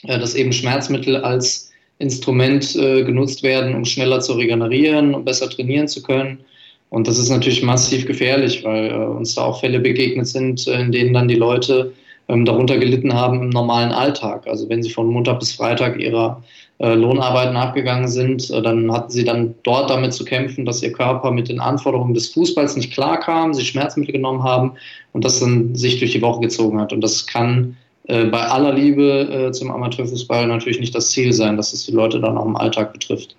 äh, dass eben Schmerzmittel als Instrument äh, genutzt werden, um schneller zu regenerieren und besser trainieren zu können. Und das ist natürlich massiv gefährlich, weil äh, uns da auch Fälle begegnet sind, äh, in denen dann die Leute ähm, darunter gelitten haben im normalen Alltag. Also wenn sie von Montag bis Freitag ihrer äh, Lohnarbeit nachgegangen sind, äh, dann hatten sie dann dort damit zu kämpfen, dass ihr Körper mit den Anforderungen des Fußballs nicht klarkam, sie Schmerzmittel genommen haben und das dann sich durch die Woche gezogen hat. Und das kann äh, bei aller Liebe äh, zum Amateurfußball natürlich nicht das Ziel sein, dass es die Leute dann auch im Alltag betrifft.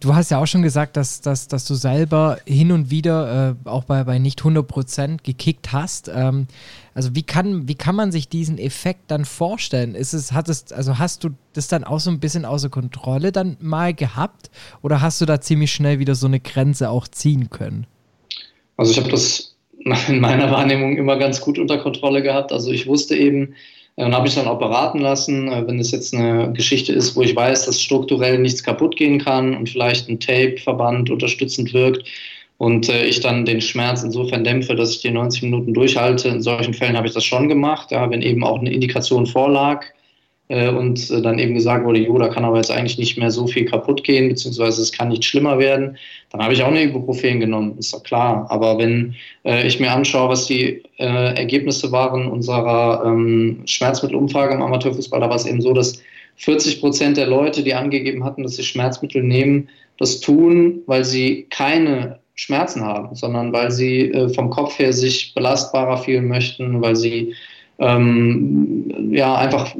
Du hast ja auch schon gesagt, dass, dass, dass du selber hin und wieder äh, auch bei, bei nicht 100% gekickt hast. Ähm, also wie kann, wie kann man sich diesen Effekt dann vorstellen? Ist es, hat es, also hast du das dann auch so ein bisschen außer Kontrolle dann mal gehabt oder hast du da ziemlich schnell wieder so eine Grenze auch ziehen können? Also ich habe das in meiner Wahrnehmung immer ganz gut unter Kontrolle gehabt. Also ich wusste eben, äh, und habe ich dann auch beraten lassen, äh, wenn es jetzt eine Geschichte ist, wo ich weiß, dass strukturell nichts kaputt gehen kann und vielleicht ein Tape-Verband unterstützend wirkt, und äh, ich dann den Schmerz insofern dämpfe, dass ich die 90 Minuten durchhalte. In solchen Fällen habe ich das schon gemacht, ja, wenn eben auch eine Indikation vorlag und äh, dann eben gesagt wurde, jo, da kann aber jetzt eigentlich nicht mehr so viel kaputt gehen, beziehungsweise es kann nicht schlimmer werden, dann habe ich auch eine Ibuprofen genommen, ist doch klar. Aber wenn äh, ich mir anschaue, was die äh, Ergebnisse waren unserer ähm, Schmerzmittelumfrage im Amateurfußball, da war es eben so, dass 40 Prozent der Leute, die angegeben hatten, dass sie Schmerzmittel nehmen, das tun, weil sie keine Schmerzen haben, sondern weil sie äh, vom Kopf her sich belastbarer fühlen möchten, weil sie ähm, ja einfach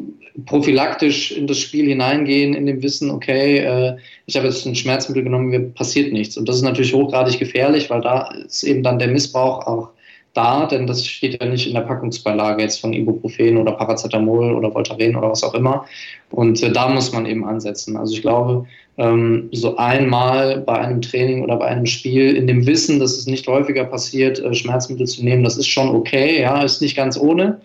prophylaktisch in das Spiel hineingehen, in dem Wissen, okay, äh, ich habe jetzt ein Schmerzmittel genommen, mir passiert nichts. Und das ist natürlich hochgradig gefährlich, weil da ist eben dann der Missbrauch auch da, denn das steht ja nicht in der Packungsbeilage jetzt von Ibuprofen oder Paracetamol oder Voltaren oder was auch immer. Und äh, da muss man eben ansetzen. Also ich glaube, ähm, so einmal bei einem Training oder bei einem Spiel in dem Wissen, dass es nicht häufiger passiert, äh, Schmerzmittel zu nehmen, das ist schon okay. Ja, ist nicht ganz ohne.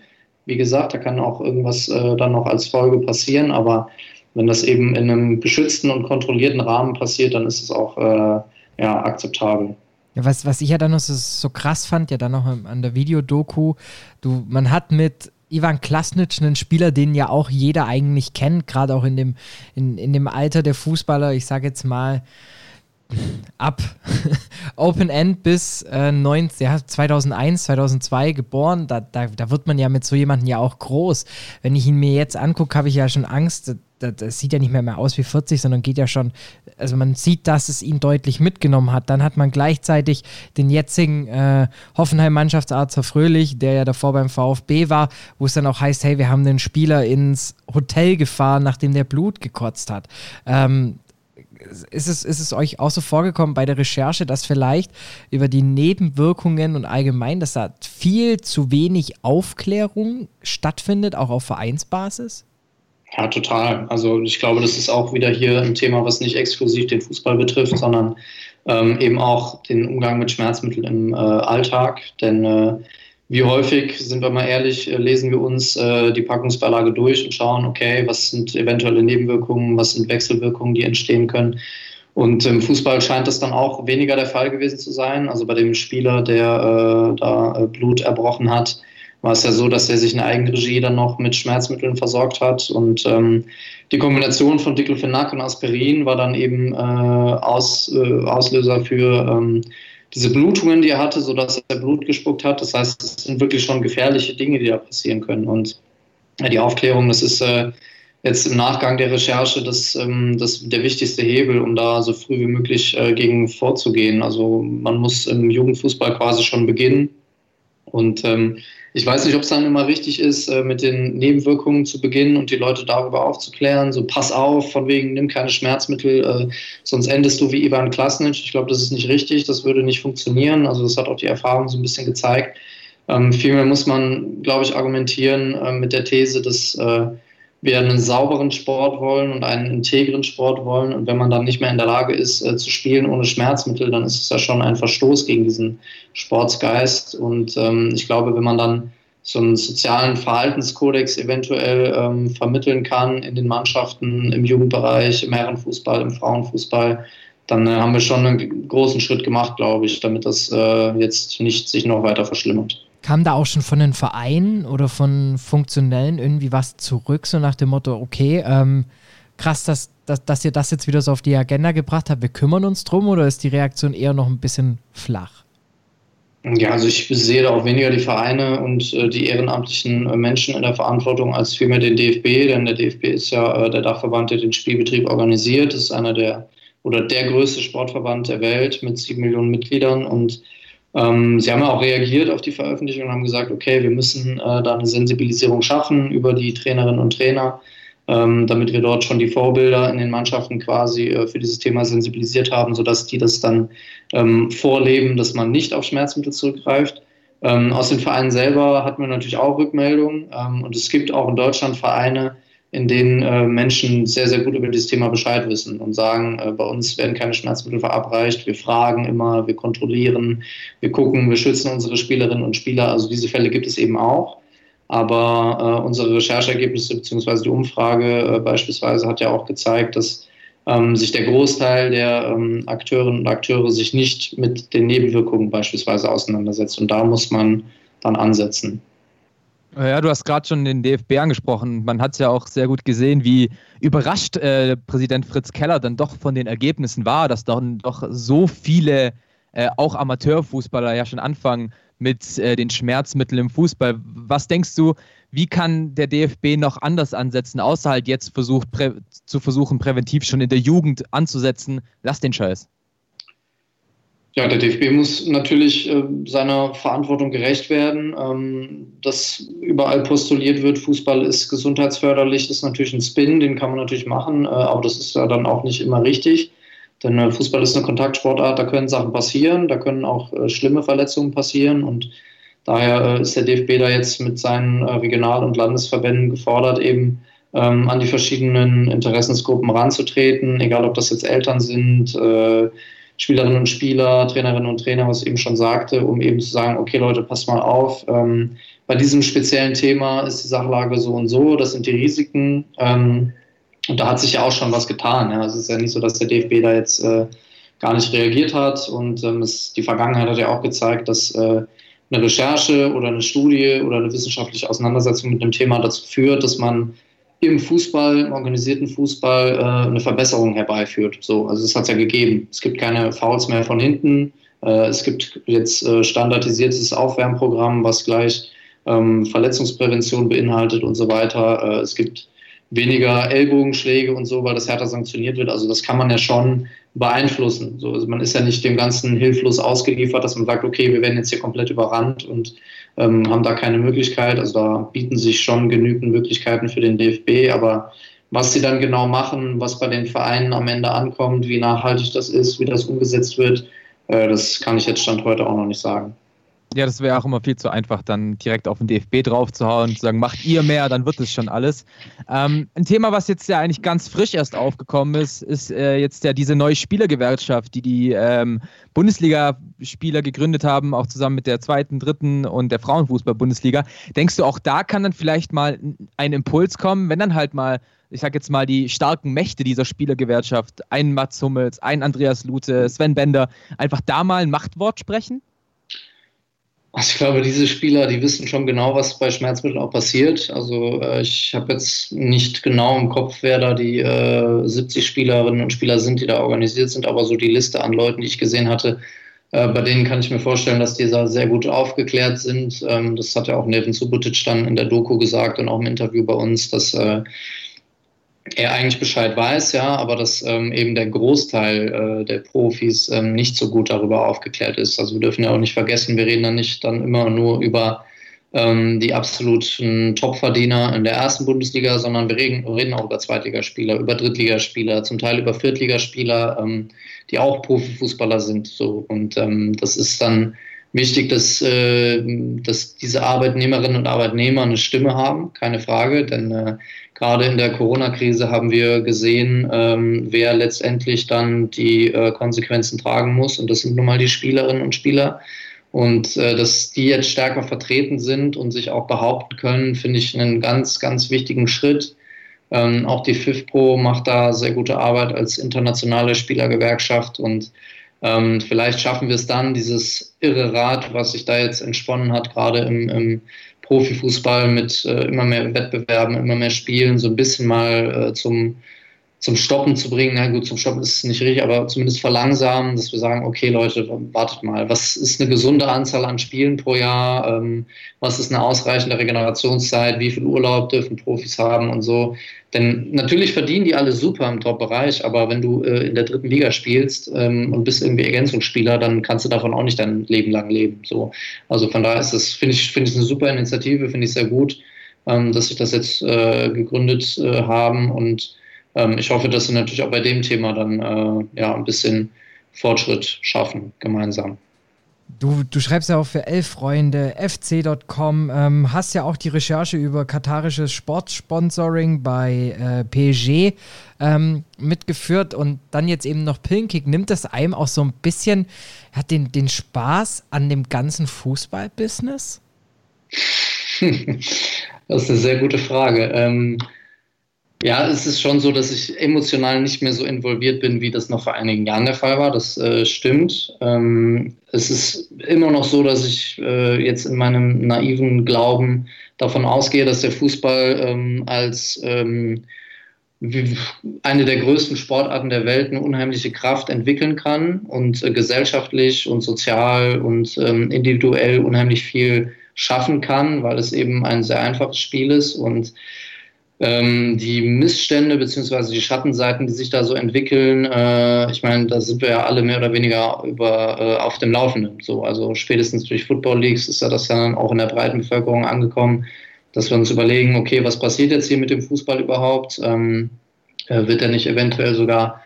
Wie gesagt, da kann auch irgendwas äh, dann noch als Folge passieren, aber wenn das eben in einem geschützten und kontrollierten Rahmen passiert, dann ist es auch äh, ja, akzeptabel. Ja, was, was ich ja dann noch so, so krass fand, ja dann noch an der Videodoku, du, man hat mit Ivan Klasnic, einen Spieler, den ja auch jeder eigentlich kennt, gerade auch in dem, in, in dem Alter der Fußballer, ich sage jetzt mal ab (laughs) Open End bis äh, 19, ja, 2001, 2002 geboren, da, da, da wird man ja mit so jemandem ja auch groß. Wenn ich ihn mir jetzt angucke, habe ich ja schon Angst, das, das sieht ja nicht mehr, mehr aus wie 40, sondern geht ja schon, also man sieht, dass es ihn deutlich mitgenommen hat. Dann hat man gleichzeitig den jetzigen äh, Hoffenheim-Mannschaftsarzt Herr Fröhlich, der ja davor beim VfB war, wo es dann auch heißt, hey, wir haben den Spieler ins Hotel gefahren, nachdem der Blut gekotzt hat. Ähm, ist es, ist es euch auch so vorgekommen bei der Recherche, dass vielleicht über die Nebenwirkungen und allgemein, dass da viel zu wenig Aufklärung stattfindet, auch auf Vereinsbasis? Ja, total. Also ich glaube, das ist auch wieder hier ein Thema, was nicht exklusiv den Fußball betrifft, sondern ähm, eben auch den Umgang mit Schmerzmitteln im äh, Alltag. Denn äh, wie häufig, sind wir mal ehrlich, äh, lesen wir uns äh, die Packungsbeilage durch und schauen, okay, was sind eventuelle Nebenwirkungen, was sind Wechselwirkungen, die entstehen können. Und im Fußball scheint das dann auch weniger der Fall gewesen zu sein. Also bei dem Spieler, der äh, da äh, Blut erbrochen hat, war es ja so, dass er sich in Eigenregie dann noch mit Schmerzmitteln versorgt hat. Und ähm, die Kombination von Diclofenac und Aspirin war dann eben äh, Aus, äh, Auslöser für ähm, diese Blutungen, die er hatte, sodass er Blut gespuckt hat. Das heißt, es sind wirklich schon gefährliche Dinge, die da passieren können. Und die Aufklärung, das ist äh, jetzt im Nachgang der Recherche das, ähm, das der wichtigste Hebel, um da so früh wie möglich äh, gegen vorzugehen. Also man muss im Jugendfußball quasi schon beginnen. Und ähm, ich weiß nicht, ob es dann immer richtig ist, äh, mit den Nebenwirkungen zu beginnen und die Leute darüber aufzuklären. So, pass auf, von wegen, nimm keine Schmerzmittel, äh, sonst endest du wie Ivan Klasnic. Ich glaube, das ist nicht richtig, das würde nicht funktionieren. Also das hat auch die Erfahrung so ein bisschen gezeigt. Ähm, vielmehr muss man, glaube ich, argumentieren äh, mit der These, dass äh, wir einen sauberen Sport wollen und einen integren Sport wollen. Und wenn man dann nicht mehr in der Lage ist äh, zu spielen ohne Schmerzmittel, dann ist es ja schon ein Verstoß gegen diesen Sportsgeist. Und ähm, ich glaube, wenn man dann so einen sozialen Verhaltenskodex eventuell ähm, vermitteln kann in den Mannschaften, im Jugendbereich, im Herrenfußball, im Frauenfußball, dann äh, haben wir schon einen großen Schritt gemacht, glaube ich, damit das äh, jetzt nicht sich noch weiter verschlimmert. Kam da auch schon von den Vereinen oder von Funktionellen irgendwie was zurück, so nach dem Motto, okay, ähm, krass, dass, dass, dass ihr das jetzt wieder so auf die Agenda gebracht habt, wir kümmern uns drum oder ist die Reaktion eher noch ein bisschen flach? Ja, also ich sehe da auch weniger die Vereine und äh, die ehrenamtlichen äh, Menschen in der Verantwortung als vielmehr den DFB, denn der DFB ist ja äh, der Dachverband, der den Spielbetrieb organisiert, ist einer der oder der größte Sportverband der Welt mit sieben Millionen Mitgliedern und ähm, sie haben auch reagiert auf die Veröffentlichung und haben gesagt, okay, wir müssen äh, da eine Sensibilisierung schaffen über die Trainerinnen und Trainer, ähm, damit wir dort schon die Vorbilder in den Mannschaften quasi äh, für dieses Thema sensibilisiert haben, sodass die das dann ähm, vorleben, dass man nicht auf Schmerzmittel zurückgreift. Ähm, aus den Vereinen selber hatten wir natürlich auch Rückmeldungen ähm, und es gibt auch in Deutschland Vereine, in denen äh, Menschen sehr, sehr gut über dieses Thema Bescheid wissen und sagen, äh, bei uns werden keine Schmerzmittel verabreicht, wir fragen immer, wir kontrollieren, wir gucken, wir schützen unsere Spielerinnen und Spieler. Also diese Fälle gibt es eben auch. Aber äh, unsere Rechercheergebnisse bzw. die Umfrage äh, beispielsweise hat ja auch gezeigt, dass ähm, sich der Großteil der ähm, Akteurinnen und Akteure sich nicht mit den Nebenwirkungen beispielsweise auseinandersetzt. Und da muss man dann ansetzen. Ja, du hast gerade schon den DFB angesprochen. Man hat es ja auch sehr gut gesehen, wie überrascht äh, Präsident Fritz Keller dann doch von den Ergebnissen war, dass dann doch so viele, äh, auch Amateurfußballer, ja schon anfangen mit äh, den Schmerzmitteln im Fußball. Was denkst du, wie kann der DFB noch anders ansetzen, außer halt jetzt versucht, zu versuchen, präventiv schon in der Jugend anzusetzen? Lass den Scheiß. Ja, der DFB muss natürlich äh, seiner Verantwortung gerecht werden. Ähm, dass überall postuliert wird, Fußball ist gesundheitsförderlich, ist natürlich ein Spin, den kann man natürlich machen, äh, aber das ist ja dann auch nicht immer richtig. Denn äh, Fußball ist eine Kontaktsportart, da können Sachen passieren, da können auch äh, schlimme Verletzungen passieren und daher äh, ist der DFB da jetzt mit seinen äh, Regional- und Landesverbänden gefordert, eben ähm, an die verschiedenen Interessensgruppen ranzutreten, egal ob das jetzt Eltern sind, Spielerinnen und Spieler, Trainerinnen und Trainer, was ich eben schon sagte, um eben zu sagen, okay Leute, passt mal auf, ähm, bei diesem speziellen Thema ist die Sachlage so und so, das sind die Risiken. Ähm, und da hat sich ja auch schon was getan. Ja. Es ist ja nicht so, dass der DFB da jetzt äh, gar nicht reagiert hat. Und ähm, es, die Vergangenheit hat ja auch gezeigt, dass äh, eine Recherche oder eine Studie oder eine wissenschaftliche Auseinandersetzung mit einem Thema dazu führt, dass man im Fußball, im organisierten Fußball äh, eine Verbesserung herbeiführt. So, also es hat es ja gegeben. Es gibt keine Fouls mehr von hinten. Äh, es gibt jetzt äh, standardisiertes Aufwärmprogramm, was gleich ähm, Verletzungsprävention beinhaltet und so weiter. Äh, es gibt weniger Ellbogenschläge und so, weil das härter sanktioniert wird. Also das kann man ja schon beeinflussen. So, also man ist ja nicht dem Ganzen hilflos ausgeliefert, dass man sagt, okay, wir werden jetzt hier komplett überrannt und ähm, haben da keine Möglichkeit. Also da bieten sich schon genügend Möglichkeiten für den DFB, aber was sie dann genau machen, was bei den Vereinen am Ende ankommt, wie nachhaltig das ist, wie das umgesetzt wird, äh, das kann ich jetzt Stand heute auch noch nicht sagen. Ja, das wäre auch immer viel zu einfach, dann direkt auf den DFB draufzuhauen und zu sagen, macht ihr mehr, dann wird es schon alles. Ähm, ein Thema, was jetzt ja eigentlich ganz frisch erst aufgekommen ist, ist äh, jetzt ja diese neue Spielergewerkschaft, die die ähm, Bundesliga-Spieler gegründet haben, auch zusammen mit der zweiten, dritten und der Frauenfußball-Bundesliga. Denkst du, auch da kann dann vielleicht mal ein Impuls kommen, wenn dann halt mal ich sag jetzt mal, die starken Mächte dieser Spielergewerkschaft, ein Mats Hummels, ein Andreas Lute, Sven Bender, einfach da mal ein Machtwort sprechen? Also ich glaube, diese Spieler, die wissen schon genau, was bei Schmerzmitteln auch passiert. Also äh, ich habe jetzt nicht genau im Kopf, wer da die äh, 70 Spielerinnen und Spieler sind, die da organisiert sind, aber so die Liste an Leuten, die ich gesehen hatte, Äh, bei denen kann ich mir vorstellen, dass die da sehr gut aufgeklärt sind. Ähm, das hat ja auch Nevin Subotic dann in der Doku gesagt und auch im Interview bei uns, dass äh, er eigentlich Bescheid weiß, ja, aber dass ähm, eben der Großteil äh, der Profis ähm, nicht so gut darüber aufgeklärt ist. Also wir dürfen ja auch nicht vergessen, wir reden dann nicht dann immer nur über ähm, die absoluten Topverdiener in der ersten Bundesliga, sondern wir reden, reden auch über Zweitligaspieler, über Drittligaspieler, zum Teil über Viertligaspieler, ähm, die auch Profifußballer sind. So. Und ähm, das ist dann wichtig, dass, äh, dass diese Arbeitnehmerinnen und Arbeitnehmer eine Stimme haben, keine Frage, denn äh, gerade in der Corona-Krise haben wir gesehen, ähm, wer letztendlich dann die äh, Konsequenzen tragen muss und das sind nun mal die Spielerinnen und Spieler. Und äh, dass die jetzt stärker vertreten sind und sich auch behaupten können, finde ich einen ganz, ganz wichtigen Schritt. Ähm, auch die FIFPro macht da sehr gute Arbeit als internationale Spielergewerkschaft und ähm, vielleicht schaffen wir es dann, dieses irre Rad, was sich da jetzt entsponnen hat, gerade im, im Profifußball mit äh, immer mehr Wettbewerben, immer mehr Spielen, so ein bisschen mal äh, zum, zum Stoppen zu bringen. Na gut, zum Stoppen ist es nicht richtig, aber zumindest verlangsamen, dass wir sagen, okay Leute, wartet mal, was ist eine gesunde Anzahl an Spielen pro Jahr? Ähm, was ist eine ausreichende Regenerationszeit? Wie viel Urlaub dürfen Profis haben und so? Denn natürlich verdienen die alle super im Top-Bereich, aber wenn du äh, in der dritten Liga spielst ähm, und bist irgendwie Ergänzungsspieler, dann kannst du davon auch nicht dein Leben lang leben. So. Also von daher ist das, finde ich, finde ich eine super Initiative, finde ich sehr gut, ähm, dass sich das jetzt äh, gegründet äh, haben und ähm, ich hoffe, dass wir natürlich auch bei dem Thema dann äh, ja, ein bisschen Fortschritt schaffen, gemeinsam. Du, du schreibst ja auch für Elf-Freunde, fc.com, ähm, hast ja auch die Recherche über katarisches Sportsponsoring bei äh, PSG ähm, mitgeführt und dann jetzt eben noch Pillenkick. Nimmt das einem auch so ein bisschen, hat den, den Spaß an dem ganzen Fußballbusiness? (laughs) das ist eine sehr gute Frage. Ähm, ja, es ist schon so, dass ich emotional nicht mehr so involviert bin, wie das noch vor einigen Jahren der Fall war. Das äh, stimmt. Ähm, es ist immer noch so, dass ich äh, jetzt in meinem naiven Glauben davon ausgehe, dass der Fußball ähm, als ähm, eine der größten Sportarten der Welt eine unheimliche Kraft entwickeln kann und äh, gesellschaftlich und sozial und ähm, individuell unheimlich viel schaffen kann, weil es eben ein sehr einfaches Spiel ist und ähm, die Missstände beziehungsweise die Schattenseiten, die sich da so entwickeln, äh, ich meine, da sind wir ja alle mehr oder weniger über, äh, auf dem Laufenden. So, also spätestens durch Football Leagues ist ja das dann auch in der breiten Bevölkerung angekommen, dass wir uns überlegen, okay, was passiert jetzt hier mit dem Fußball überhaupt? Ähm, äh, wird er nicht eventuell sogar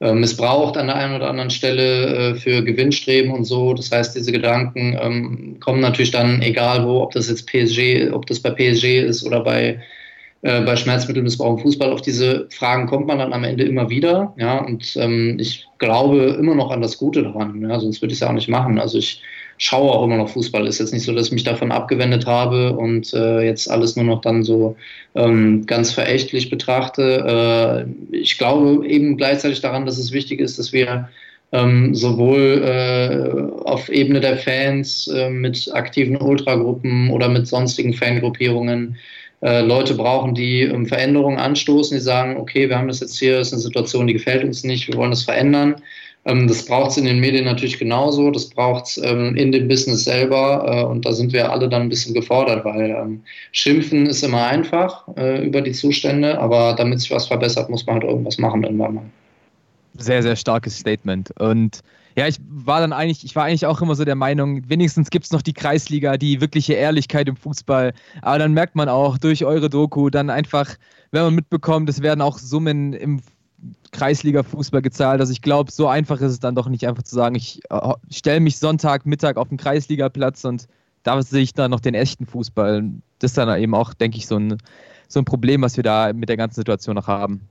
äh, missbraucht an der einen oder anderen Stelle äh, für Gewinnstreben und so. Das heißt, diese Gedanken ähm, kommen natürlich dann, egal wo, ob das jetzt PSG, ob das bei PSG ist oder bei äh, bei Schmerzmittelmissbrauch im Fußball. Auf diese Fragen kommt man dann am Ende immer wieder. Ja, und ähm, ich glaube immer noch an das Gute daran. Ja, sonst würde ich es ja auch nicht machen. Also ich schaue auch immer noch Fußball. Ist jetzt nicht so, dass ich mich davon abgewendet habe und äh, jetzt alles nur noch dann so ähm, ganz verächtlich betrachte. Äh, ich glaube eben gleichzeitig daran, dass es wichtig ist, dass wir ähm, sowohl äh, auf Ebene der Fans äh, mit aktiven Ultragruppen oder mit sonstigen Fangruppierungen äh, Leute brauchen, die ähm, Veränderungen anstoßen, die sagen, okay, wir haben das jetzt hier, ist eine Situation, die gefällt uns nicht, wir wollen das verändern. Ähm, das braucht es in den Medien natürlich genauso, das braucht es ähm, in dem Business selber äh, und da sind wir alle dann ein bisschen gefordert, weil ähm, schimpfen ist immer einfach äh, über die Zustände, aber damit sich was verbessert, muss man halt irgendwas machen irgendwann mal. Sehr, sehr starkes Statement und ja, ich war dann eigentlich, ich war eigentlich auch immer so der Meinung, wenigstens gibt es noch die Kreisliga, die wirkliche Ehrlichkeit im Fußball. Aber dann merkt man auch durch eure Doku dann einfach, wenn man mitbekommt, es werden auch Summen im Kreisliga-Fußball gezahlt. Also ich glaube, so einfach ist es dann doch nicht einfach zu sagen, ich äh, stelle mich Sonntagmittag auf den Kreisligaplatz und da sehe ich dann noch den echten Fußball. Das ist dann eben auch, denke ich, so ein, so ein Problem, was wir da mit der ganzen Situation noch haben.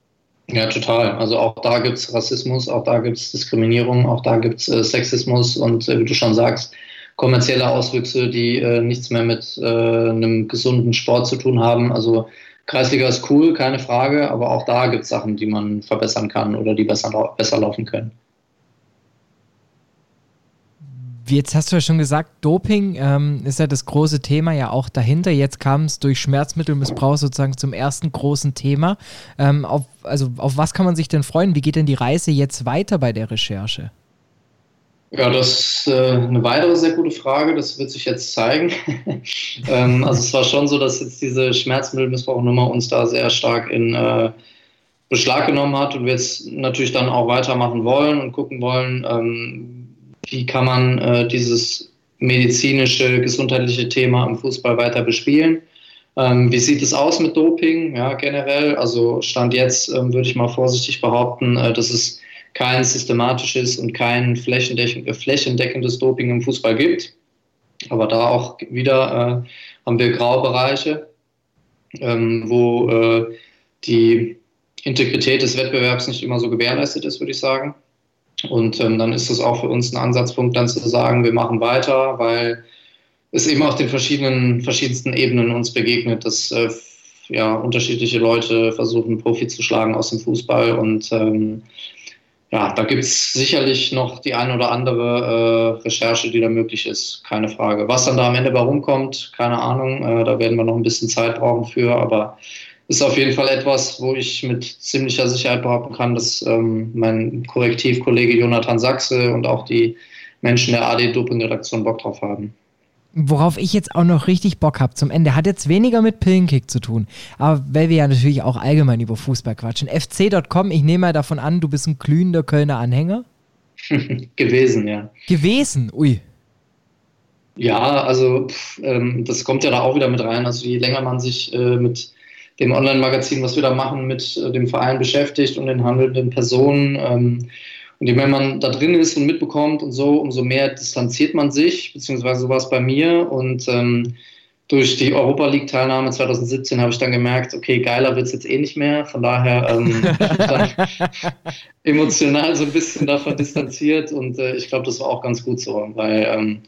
Ja, total. Also auch da gibt es Rassismus, auch da gibt es Diskriminierung, auch da gibt es äh, Sexismus und äh, wie du schon sagst, kommerzielle Auswüchse, die äh, nichts mehr mit äh, einem gesunden Sport zu tun haben. Also Kreisliga ist cool, keine Frage, aber auch da gibt es Sachen, die man verbessern kann oder die besser, besser laufen können. Jetzt hast du ja schon gesagt, Doping ähm, ist ja das große Thema ja auch dahinter. Jetzt kam es durch Schmerzmittelmissbrauch sozusagen zum ersten großen Thema. Ähm, auf, also auf was kann man sich denn freuen? Wie geht denn die Reise jetzt weiter bei der Recherche? Ja, das ist äh, eine weitere sehr gute Frage. Das wird sich jetzt zeigen. (laughs) ähm, also es war schon so, dass jetzt diese Schmerzmittelmissbrauchnummer uns da sehr stark in äh, Beschlag genommen hat und wir jetzt natürlich dann auch weitermachen wollen und gucken wollen, ähm, wie kann man äh, dieses medizinische, gesundheitliche Thema im Fußball weiter bespielen. Ähm, wie sieht es aus mit Doping? Ja, generell. Also Stand jetzt ähm, würde ich mal vorsichtig behaupten, äh, dass es kein systematisches und kein äh, flächendeckendes Doping im Fußball gibt. Aber da auch wieder äh, haben wir Graubereiche, ähm, wo äh, die Integrität des Wettbewerbs nicht immer so gewährleistet ist, würde ich sagen. Und ähm, dann ist es auch für uns ein Ansatzpunkt, dann zu sagen, wir machen weiter, weil es eben auf den verschiedenen, verschiedensten Ebenen uns begegnet, dass äh, ja, unterschiedliche Leute versuchen, Profi zu schlagen aus dem Fußball. Und ähm, ja, da gibt es sicherlich noch die eine oder andere äh, Recherche, die da möglich ist, keine Frage. Was dann da am Ende bei rumkommt, keine Ahnung, äh, da werden wir noch ein bisschen Zeit brauchen für, aber ist auf jeden Fall etwas, wo ich mit ziemlicher Sicherheit behaupten kann, dass ähm, mein Korrektivkollege Jonathan Sachse und auch die Menschen der AD-Doping-Redaktion Bock drauf haben. Worauf ich jetzt auch noch richtig Bock habe zum Ende, hat jetzt weniger mit Pillenkick zu tun. Aber weil wir ja natürlich auch allgemein über Fußball quatschen. FC.com, ich nehme mal davon an, du bist ein glühender Kölner Anhänger? (laughs) Gewesen, ja. Gewesen, ui. Ja, also pff, ähm, das kommt ja da auch wieder mit rein. Also je länger man sich äh, mit dem Online-Magazin, was wir da machen, mit äh, dem Verein beschäftigt und den handelnden Personen. Ähm, und je mehr man da drin ist und mitbekommt und so, umso mehr distanziert man sich, beziehungsweise so war es bei mir. Und ähm, durch die Europa League-Teilnahme 2017 habe ich dann gemerkt, okay, geiler wird es jetzt eh nicht mehr. Von daher ähm, (laughs) dann emotional so ein bisschen davon distanziert und äh, ich glaube, das war auch ganz gut so, weil ähm,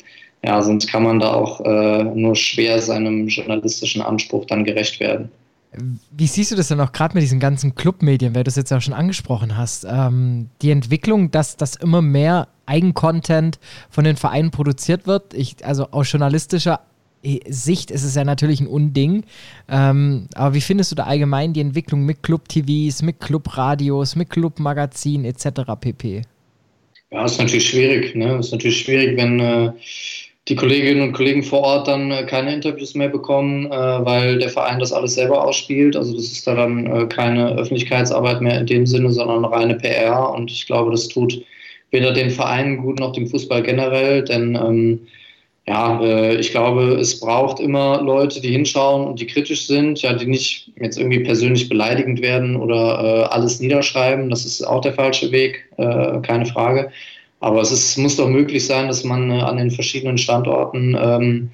ja, sonst kann man da auch äh, nur schwer seinem journalistischen Anspruch dann gerecht werden. Wie siehst du das denn auch gerade mit diesen ganzen Clubmedien, weil du es jetzt auch schon angesprochen hast? Ähm, die Entwicklung, dass, dass immer mehr Eigencontent von den Vereinen produziert wird. Ich, also aus journalistischer Sicht ist es ja natürlich ein Unding. Ähm, aber wie findest du da allgemein die Entwicklung mit Club-TVs, mit Club-Radios, mit Club-Magazinen etc. pp? Ja, ist natürlich schwierig. Ne? Ist natürlich schwierig, wenn. Äh die Kolleginnen und Kollegen vor Ort dann äh, keine Interviews mehr bekommen, äh, weil der Verein das alles selber ausspielt. Also das ist da dann äh, keine Öffentlichkeitsarbeit mehr in dem Sinne, sondern reine PR. Und ich glaube, das tut weder den Vereinen gut noch dem Fußball generell, denn ähm, ja, ich glaube, es braucht immer Leute, die hinschauen und die kritisch sind, ja, die nicht jetzt irgendwie persönlich beleidigend werden oder alles niederschreiben. Das ist auch der falsche Weg, keine Frage. Aber es ist, muss doch möglich sein, dass man äh, an den verschiedenen Standorten ähm,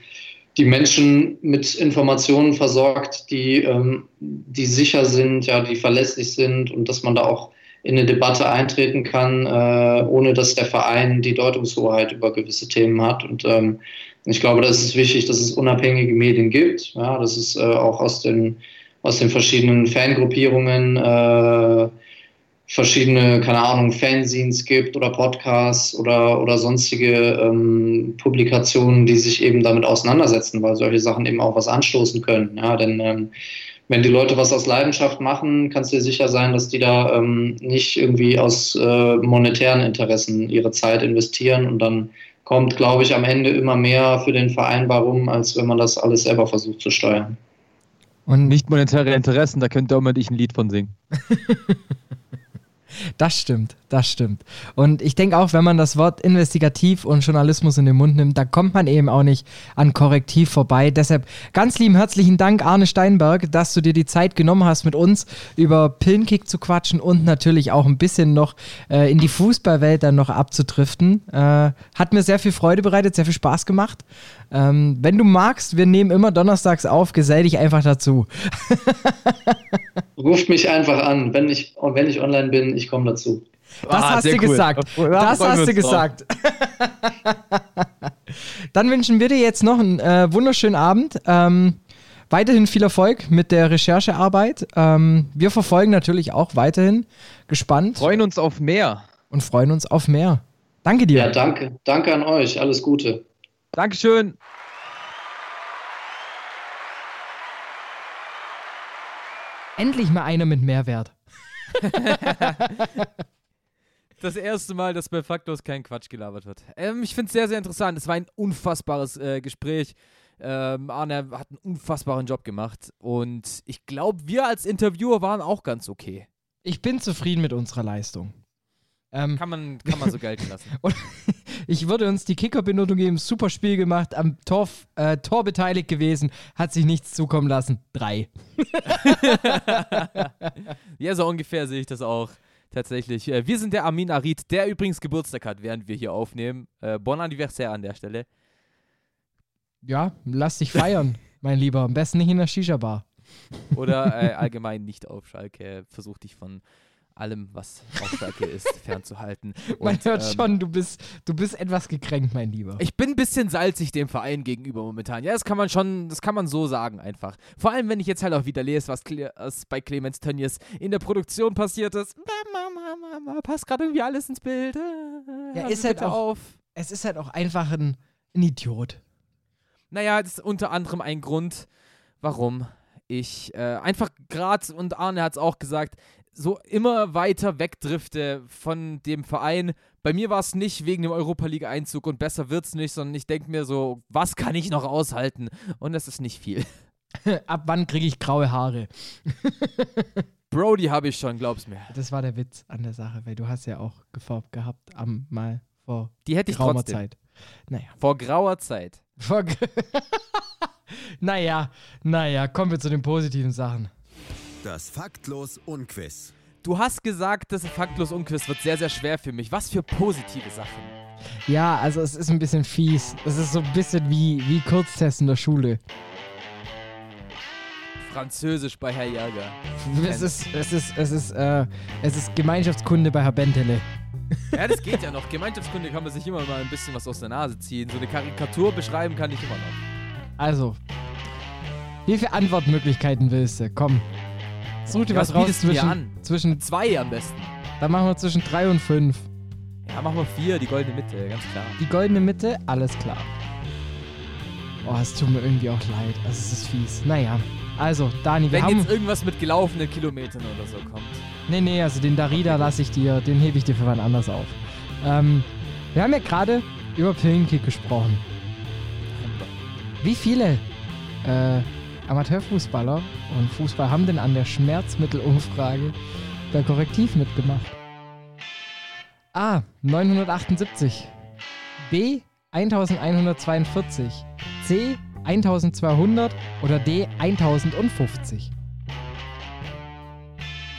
die Menschen mit Informationen versorgt, die, ähm, die sicher sind, ja, die verlässlich sind und dass man da auch in eine Debatte eintreten kann, äh, ohne dass der Verein die Deutungshoheit über gewisse Themen hat. Und ähm, ich glaube, das ist wichtig, dass es unabhängige Medien gibt, ja, dass es äh, auch aus den, aus den verschiedenen Fangruppierungen äh, verschiedene, keine Ahnung, Fanzines gibt oder Podcasts oder, oder sonstige ähm, Publikationen, die sich eben damit auseinandersetzen, weil solche Sachen eben auch was anstoßen können. Ja, denn ähm, wenn die Leute was aus Leidenschaft machen, kannst du dir sicher sein, dass die da ähm, nicht irgendwie aus äh, monetären Interessen ihre Zeit investieren und dann kommt, glaube ich, am Ende immer mehr für den Verein warum, als wenn man das alles selber versucht zu steuern. Und nicht monetäre Interessen, da könnte auch mal ich ein Lied von singen. (laughs) Das stimmt, das stimmt. Und ich denke auch, wenn man das Wort investigativ und Journalismus in den Mund nimmt, da kommt man eben auch nicht an Korrektiv vorbei. Deshalb ganz lieben herzlichen Dank, Arne Steinberg, dass du dir die Zeit genommen hast, mit uns über Pillenkick zu quatschen und natürlich auch ein bisschen noch äh, in die Fußballwelt dann noch abzudriften. Äh, hat mir sehr viel Freude bereitet, sehr viel Spaß gemacht. Ähm, wenn du magst, wir nehmen immer donnerstags auf, gesell dich einfach dazu. (laughs) Ruft mich einfach an, wenn ich, wenn ich online bin, ich komme dazu. Das ah, hast du cool. gesagt. Das hast du gesagt. (laughs) Dann wünschen wir dir jetzt noch einen äh, wunderschönen Abend. Ähm, weiterhin viel Erfolg mit der Recherchearbeit. Ähm, wir verfolgen natürlich auch weiterhin gespannt. Freuen uns auf mehr. Und freuen uns auf mehr. Danke dir. Ja, danke. Danke an euch. Alles Gute. Dankeschön. Endlich mal einer mit Mehrwert. (laughs) das erste Mal, dass bei Faktlos kein Quatsch gelabert wird. Ähm, ich finde es sehr, sehr interessant. Es war ein unfassbares äh, Gespräch. Ähm, Arne hat einen unfassbaren Job gemacht. Und ich glaube, wir als Interviewer waren auch ganz okay. Ich bin zufrieden mit unserer Leistung. Ähm, kann, man, kann man so gelten lassen. (laughs) ich würde uns die Kickerbenotung geben. Super Spiel gemacht, am Tor, äh, Tor beteiligt gewesen, hat sich nichts zukommen lassen. Drei. (laughs) ja, so ungefähr sehe ich das auch. Tatsächlich. Äh, wir sind der Amin Arid, der übrigens Geburtstag hat, während wir hier aufnehmen. Äh, bon Anniversaire an der Stelle. Ja, lass dich feiern, (laughs) mein Lieber. Am besten nicht in der Shisha-Bar. Oder äh, allgemein nicht auf Schalke. Versuch dich von allem, was auf Schalke (laughs) ist, fernzuhalten. Und, Man hört ähm, schon, du bist, du bist etwas gekränkt, mein Lieber. Ich bin ein bisschen salzig dem Verein gegenüber momentan. Ja, das kann man schon, das kann man so sagen einfach. Vor allem, wenn ich jetzt halt auch wieder lese, was, Cle was bei Clemens Tönnies in der Produktion passiert ist. Passt gerade irgendwie alles ins Bild. Ja, ist halt auch, auf. Es ist halt auch einfach ein, ein Idiot. Naja, das ist unter anderem ein Grund, warum ich äh, einfach gerade, und Arne hat es auch gesagt, so immer weiter wegdrifte von dem Verein. Bei mir war es nicht wegen dem Europa League Einzug und besser wird es nicht, sondern ich denke mir so, was kann ich noch aushalten? Und das ist nicht viel. (laughs) Ab wann kriege ich graue Haare? (laughs) Brody habe ich schon, glaub's mir. Das war der Witz an der Sache, weil du hast ja auch gefärbt gehabt am mal vor Die hätte ich grauer trotzdem. Zeit. Naja. Vor grauer Zeit. Vor (laughs) naja, naja, kommen wir zu den positiven Sachen. Das Faktlos Unquiz. Du hast gesagt, das Faktlos Unquiz wird sehr, sehr schwer für mich. Was für positive Sachen? Ja, also es ist ein bisschen fies. Es ist so ein bisschen wie, wie Kurztest in der Schule. Französisch bei Herr Jäger. Es ist, es ist, es ist, äh, es ist Gemeinschaftskunde bei Herr Bentele. Ja, das geht ja noch. Gemeinschaftskunde kann man sich immer mal ein bisschen was aus der Nase ziehen. So eine Karikatur beschreiben kann ich immer noch. Also, wie viele Antwortmöglichkeiten willst du? Komm. Such dir was, was raus zwischen, an? zwischen. Zwei am besten. Dann machen wir zwischen drei und fünf. Ja, machen wir vier, die goldene Mitte, ganz klar. Die goldene Mitte, alles klar. Oh, es tut mir irgendwie auch leid. Also, es ist fies. Naja. Also, Dani, wir Wenn haben. jetzt irgendwas mit gelaufenen Kilometern oder so kommt. Nee, nee, also den Darida Okay. lasse ich dir, den hebe ich dir für wann anders auf. Ähm, wir haben ja gerade über Pillenkick gesprochen. Wie viele äh, Amateurfußballer und Fußball haben denn an der Schmerzmittelumfrage bei Korrektiv mitgemacht? A. 978. B. 1142. C. 1200 oder D. 1050.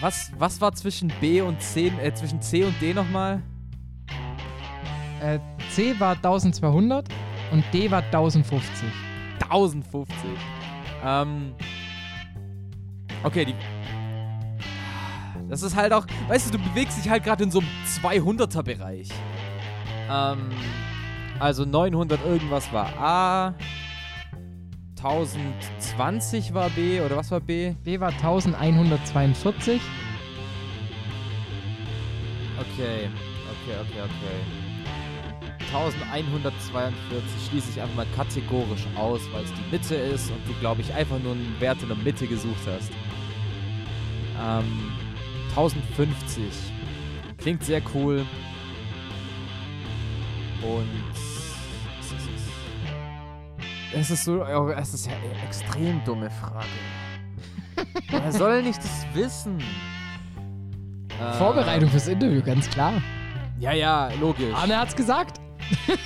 Was, was war zwischen B und C, äh, zwischen C und D nochmal? Äh, C war 1200 und D war 1050. 1050. Ähm. Okay, die. Das ist halt auch, weißt du, du bewegst dich halt gerade in so einem 200er Bereich. Ähm, also 900 irgendwas war A, 1020 war B oder was war B? B war 1142. Okay, okay, okay, okay. 1142 schließe ich einfach mal kategorisch aus, weil es die Mitte ist und du, glaube ich, einfach nur einen Wert in der Mitte gesucht hast. Ähm, 1050. Klingt sehr cool. Und es ist, so, oh, es ist ja eine extrem dumme Frage. (laughs) Wer soll nicht das wissen? Vorbereitung fürs Interview, ganz klar. Ja, ja, logisch. Arne hat's gesagt. (laughs)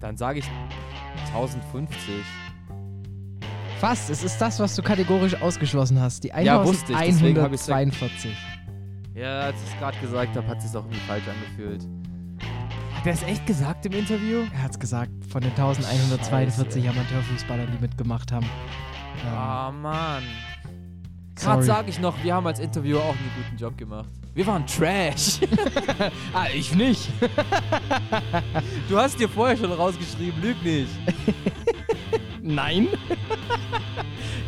Dann sage ich 1050. Fast, es ist das, was du kategorisch ausgeschlossen hast. Die Ja, wusste ich, deswegen hab ich's weg- 1142. Ja, als ich es gerade gesagt habe, hat es sich auch irgendwie falsch angefühlt. Hat er es echt gesagt im Interview? Er hat's gesagt, von den 1142 Scheiße. Amateurfußballern, die mitgemacht haben. Ähm, Ah, Mann. Gerade sage ich noch, wir haben als Interviewer auch einen guten Job gemacht. Wir waren Trash. (laughs) ah, ich nicht. (laughs) du hast dir vorher schon rausgeschrieben, lüg nicht. (laughs) Nein.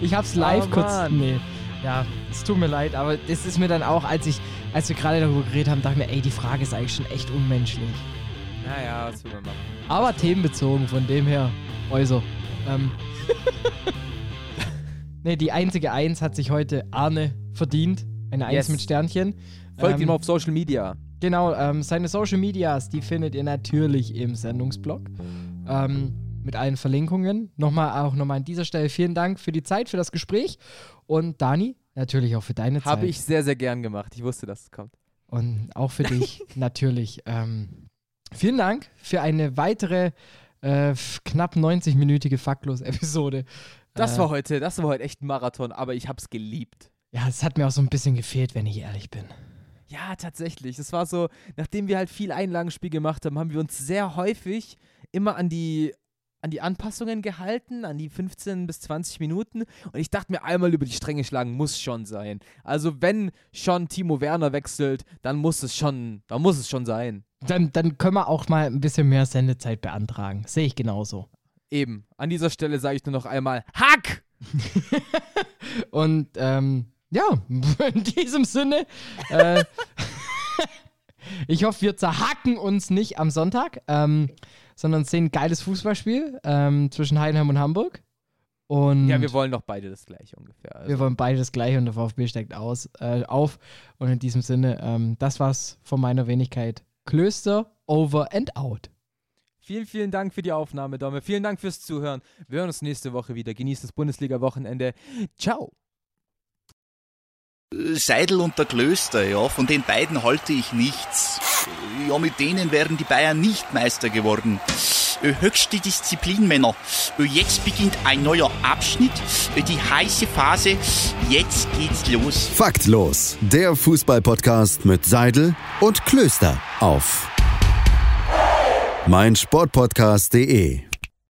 ich hab's live Oh, kurz. Nee. Ja, es tut mir leid, aber das ist mir dann auch, als ich, als wir gerade darüber geredet haben, dachte ich mir, ey, die Frage ist eigentlich schon echt unmenschlich. Naja, was will man machen? Aber themenbezogen, von dem her, also. Ähm. Nee, die einzige Eins hat sich heute Arne verdient. Eine Eins Yes. mit Sternchen. Folgt Ähm, ihm auf Social Media. Genau, ähm, seine Social Medias, die findet ihr natürlich im Sendungsblog. Ähm, mit allen Verlinkungen. Nochmal auch nochmal an dieser Stelle vielen Dank für die Zeit, für das Gespräch. Und Dani, natürlich auch für deine Zeit. Habe ich sehr, sehr gern gemacht. Ich wusste, dass es kommt. Und auch für dich (laughs) natürlich. Ähm, vielen Dank für eine weitere äh, knapp 90-minütige Faktlos-Episode. Das Äh, war heute, das war heute echt ein Marathon, aber ich hab's geliebt. Ja, es hat mir auch so ein bisschen gefehlt, wenn ich ehrlich bin. Ja, tatsächlich. Es war so, nachdem wir halt viel Einlagenspiel gemacht haben, haben wir uns sehr häufig immer an die an die Anpassungen gehalten, an die 15 bis 20 Minuten. Und ich dachte mir, einmal über die Stränge schlagen muss schon sein. Also wenn schon Timo Werner wechselt, dann muss es schon, dann muss es schon sein. Dann, dann können wir auch mal ein bisschen mehr Sendezeit beantragen. Sehe ich genauso. Eben. An dieser Stelle sage ich nur noch einmal Hack! (laughs) Und ähm, ja, (laughs) in diesem Sinne, äh, (laughs) ich hoffe, wir zerhacken uns nicht am Sonntag, ähm, sondern sehen ein geiles Fußballspiel ähm, zwischen Heidenheim und Hamburg. Und Ja, wir wollen doch beide das gleiche ungefähr. Also. wir wollen beide das gleiche und der VfB steigt aus, äh, auf. Und in diesem Sinne, ähm, das war's von meiner Wenigkeit. Klöster, over and out. Vielen, vielen Dank für die Aufnahme, Domme. Vielen Dank fürs Zuhören. Wir hören uns nächste Woche wieder. Genießt das Bundesliga-Wochenende. Ciao. Seidel und der Klöster, ja, von den beiden halte ich nichts. Ja, mit denen wären die Bayern nicht Meister geworden. Äh, Höchste Disziplin, Männer. Äh, Jetzt beginnt ein neuer Abschnitt, äh, die heiße Phase. Jetzt geht's los. Faktlos, der Fußballpodcast mit Seidel und Klöster auf meinsportpodcast.de.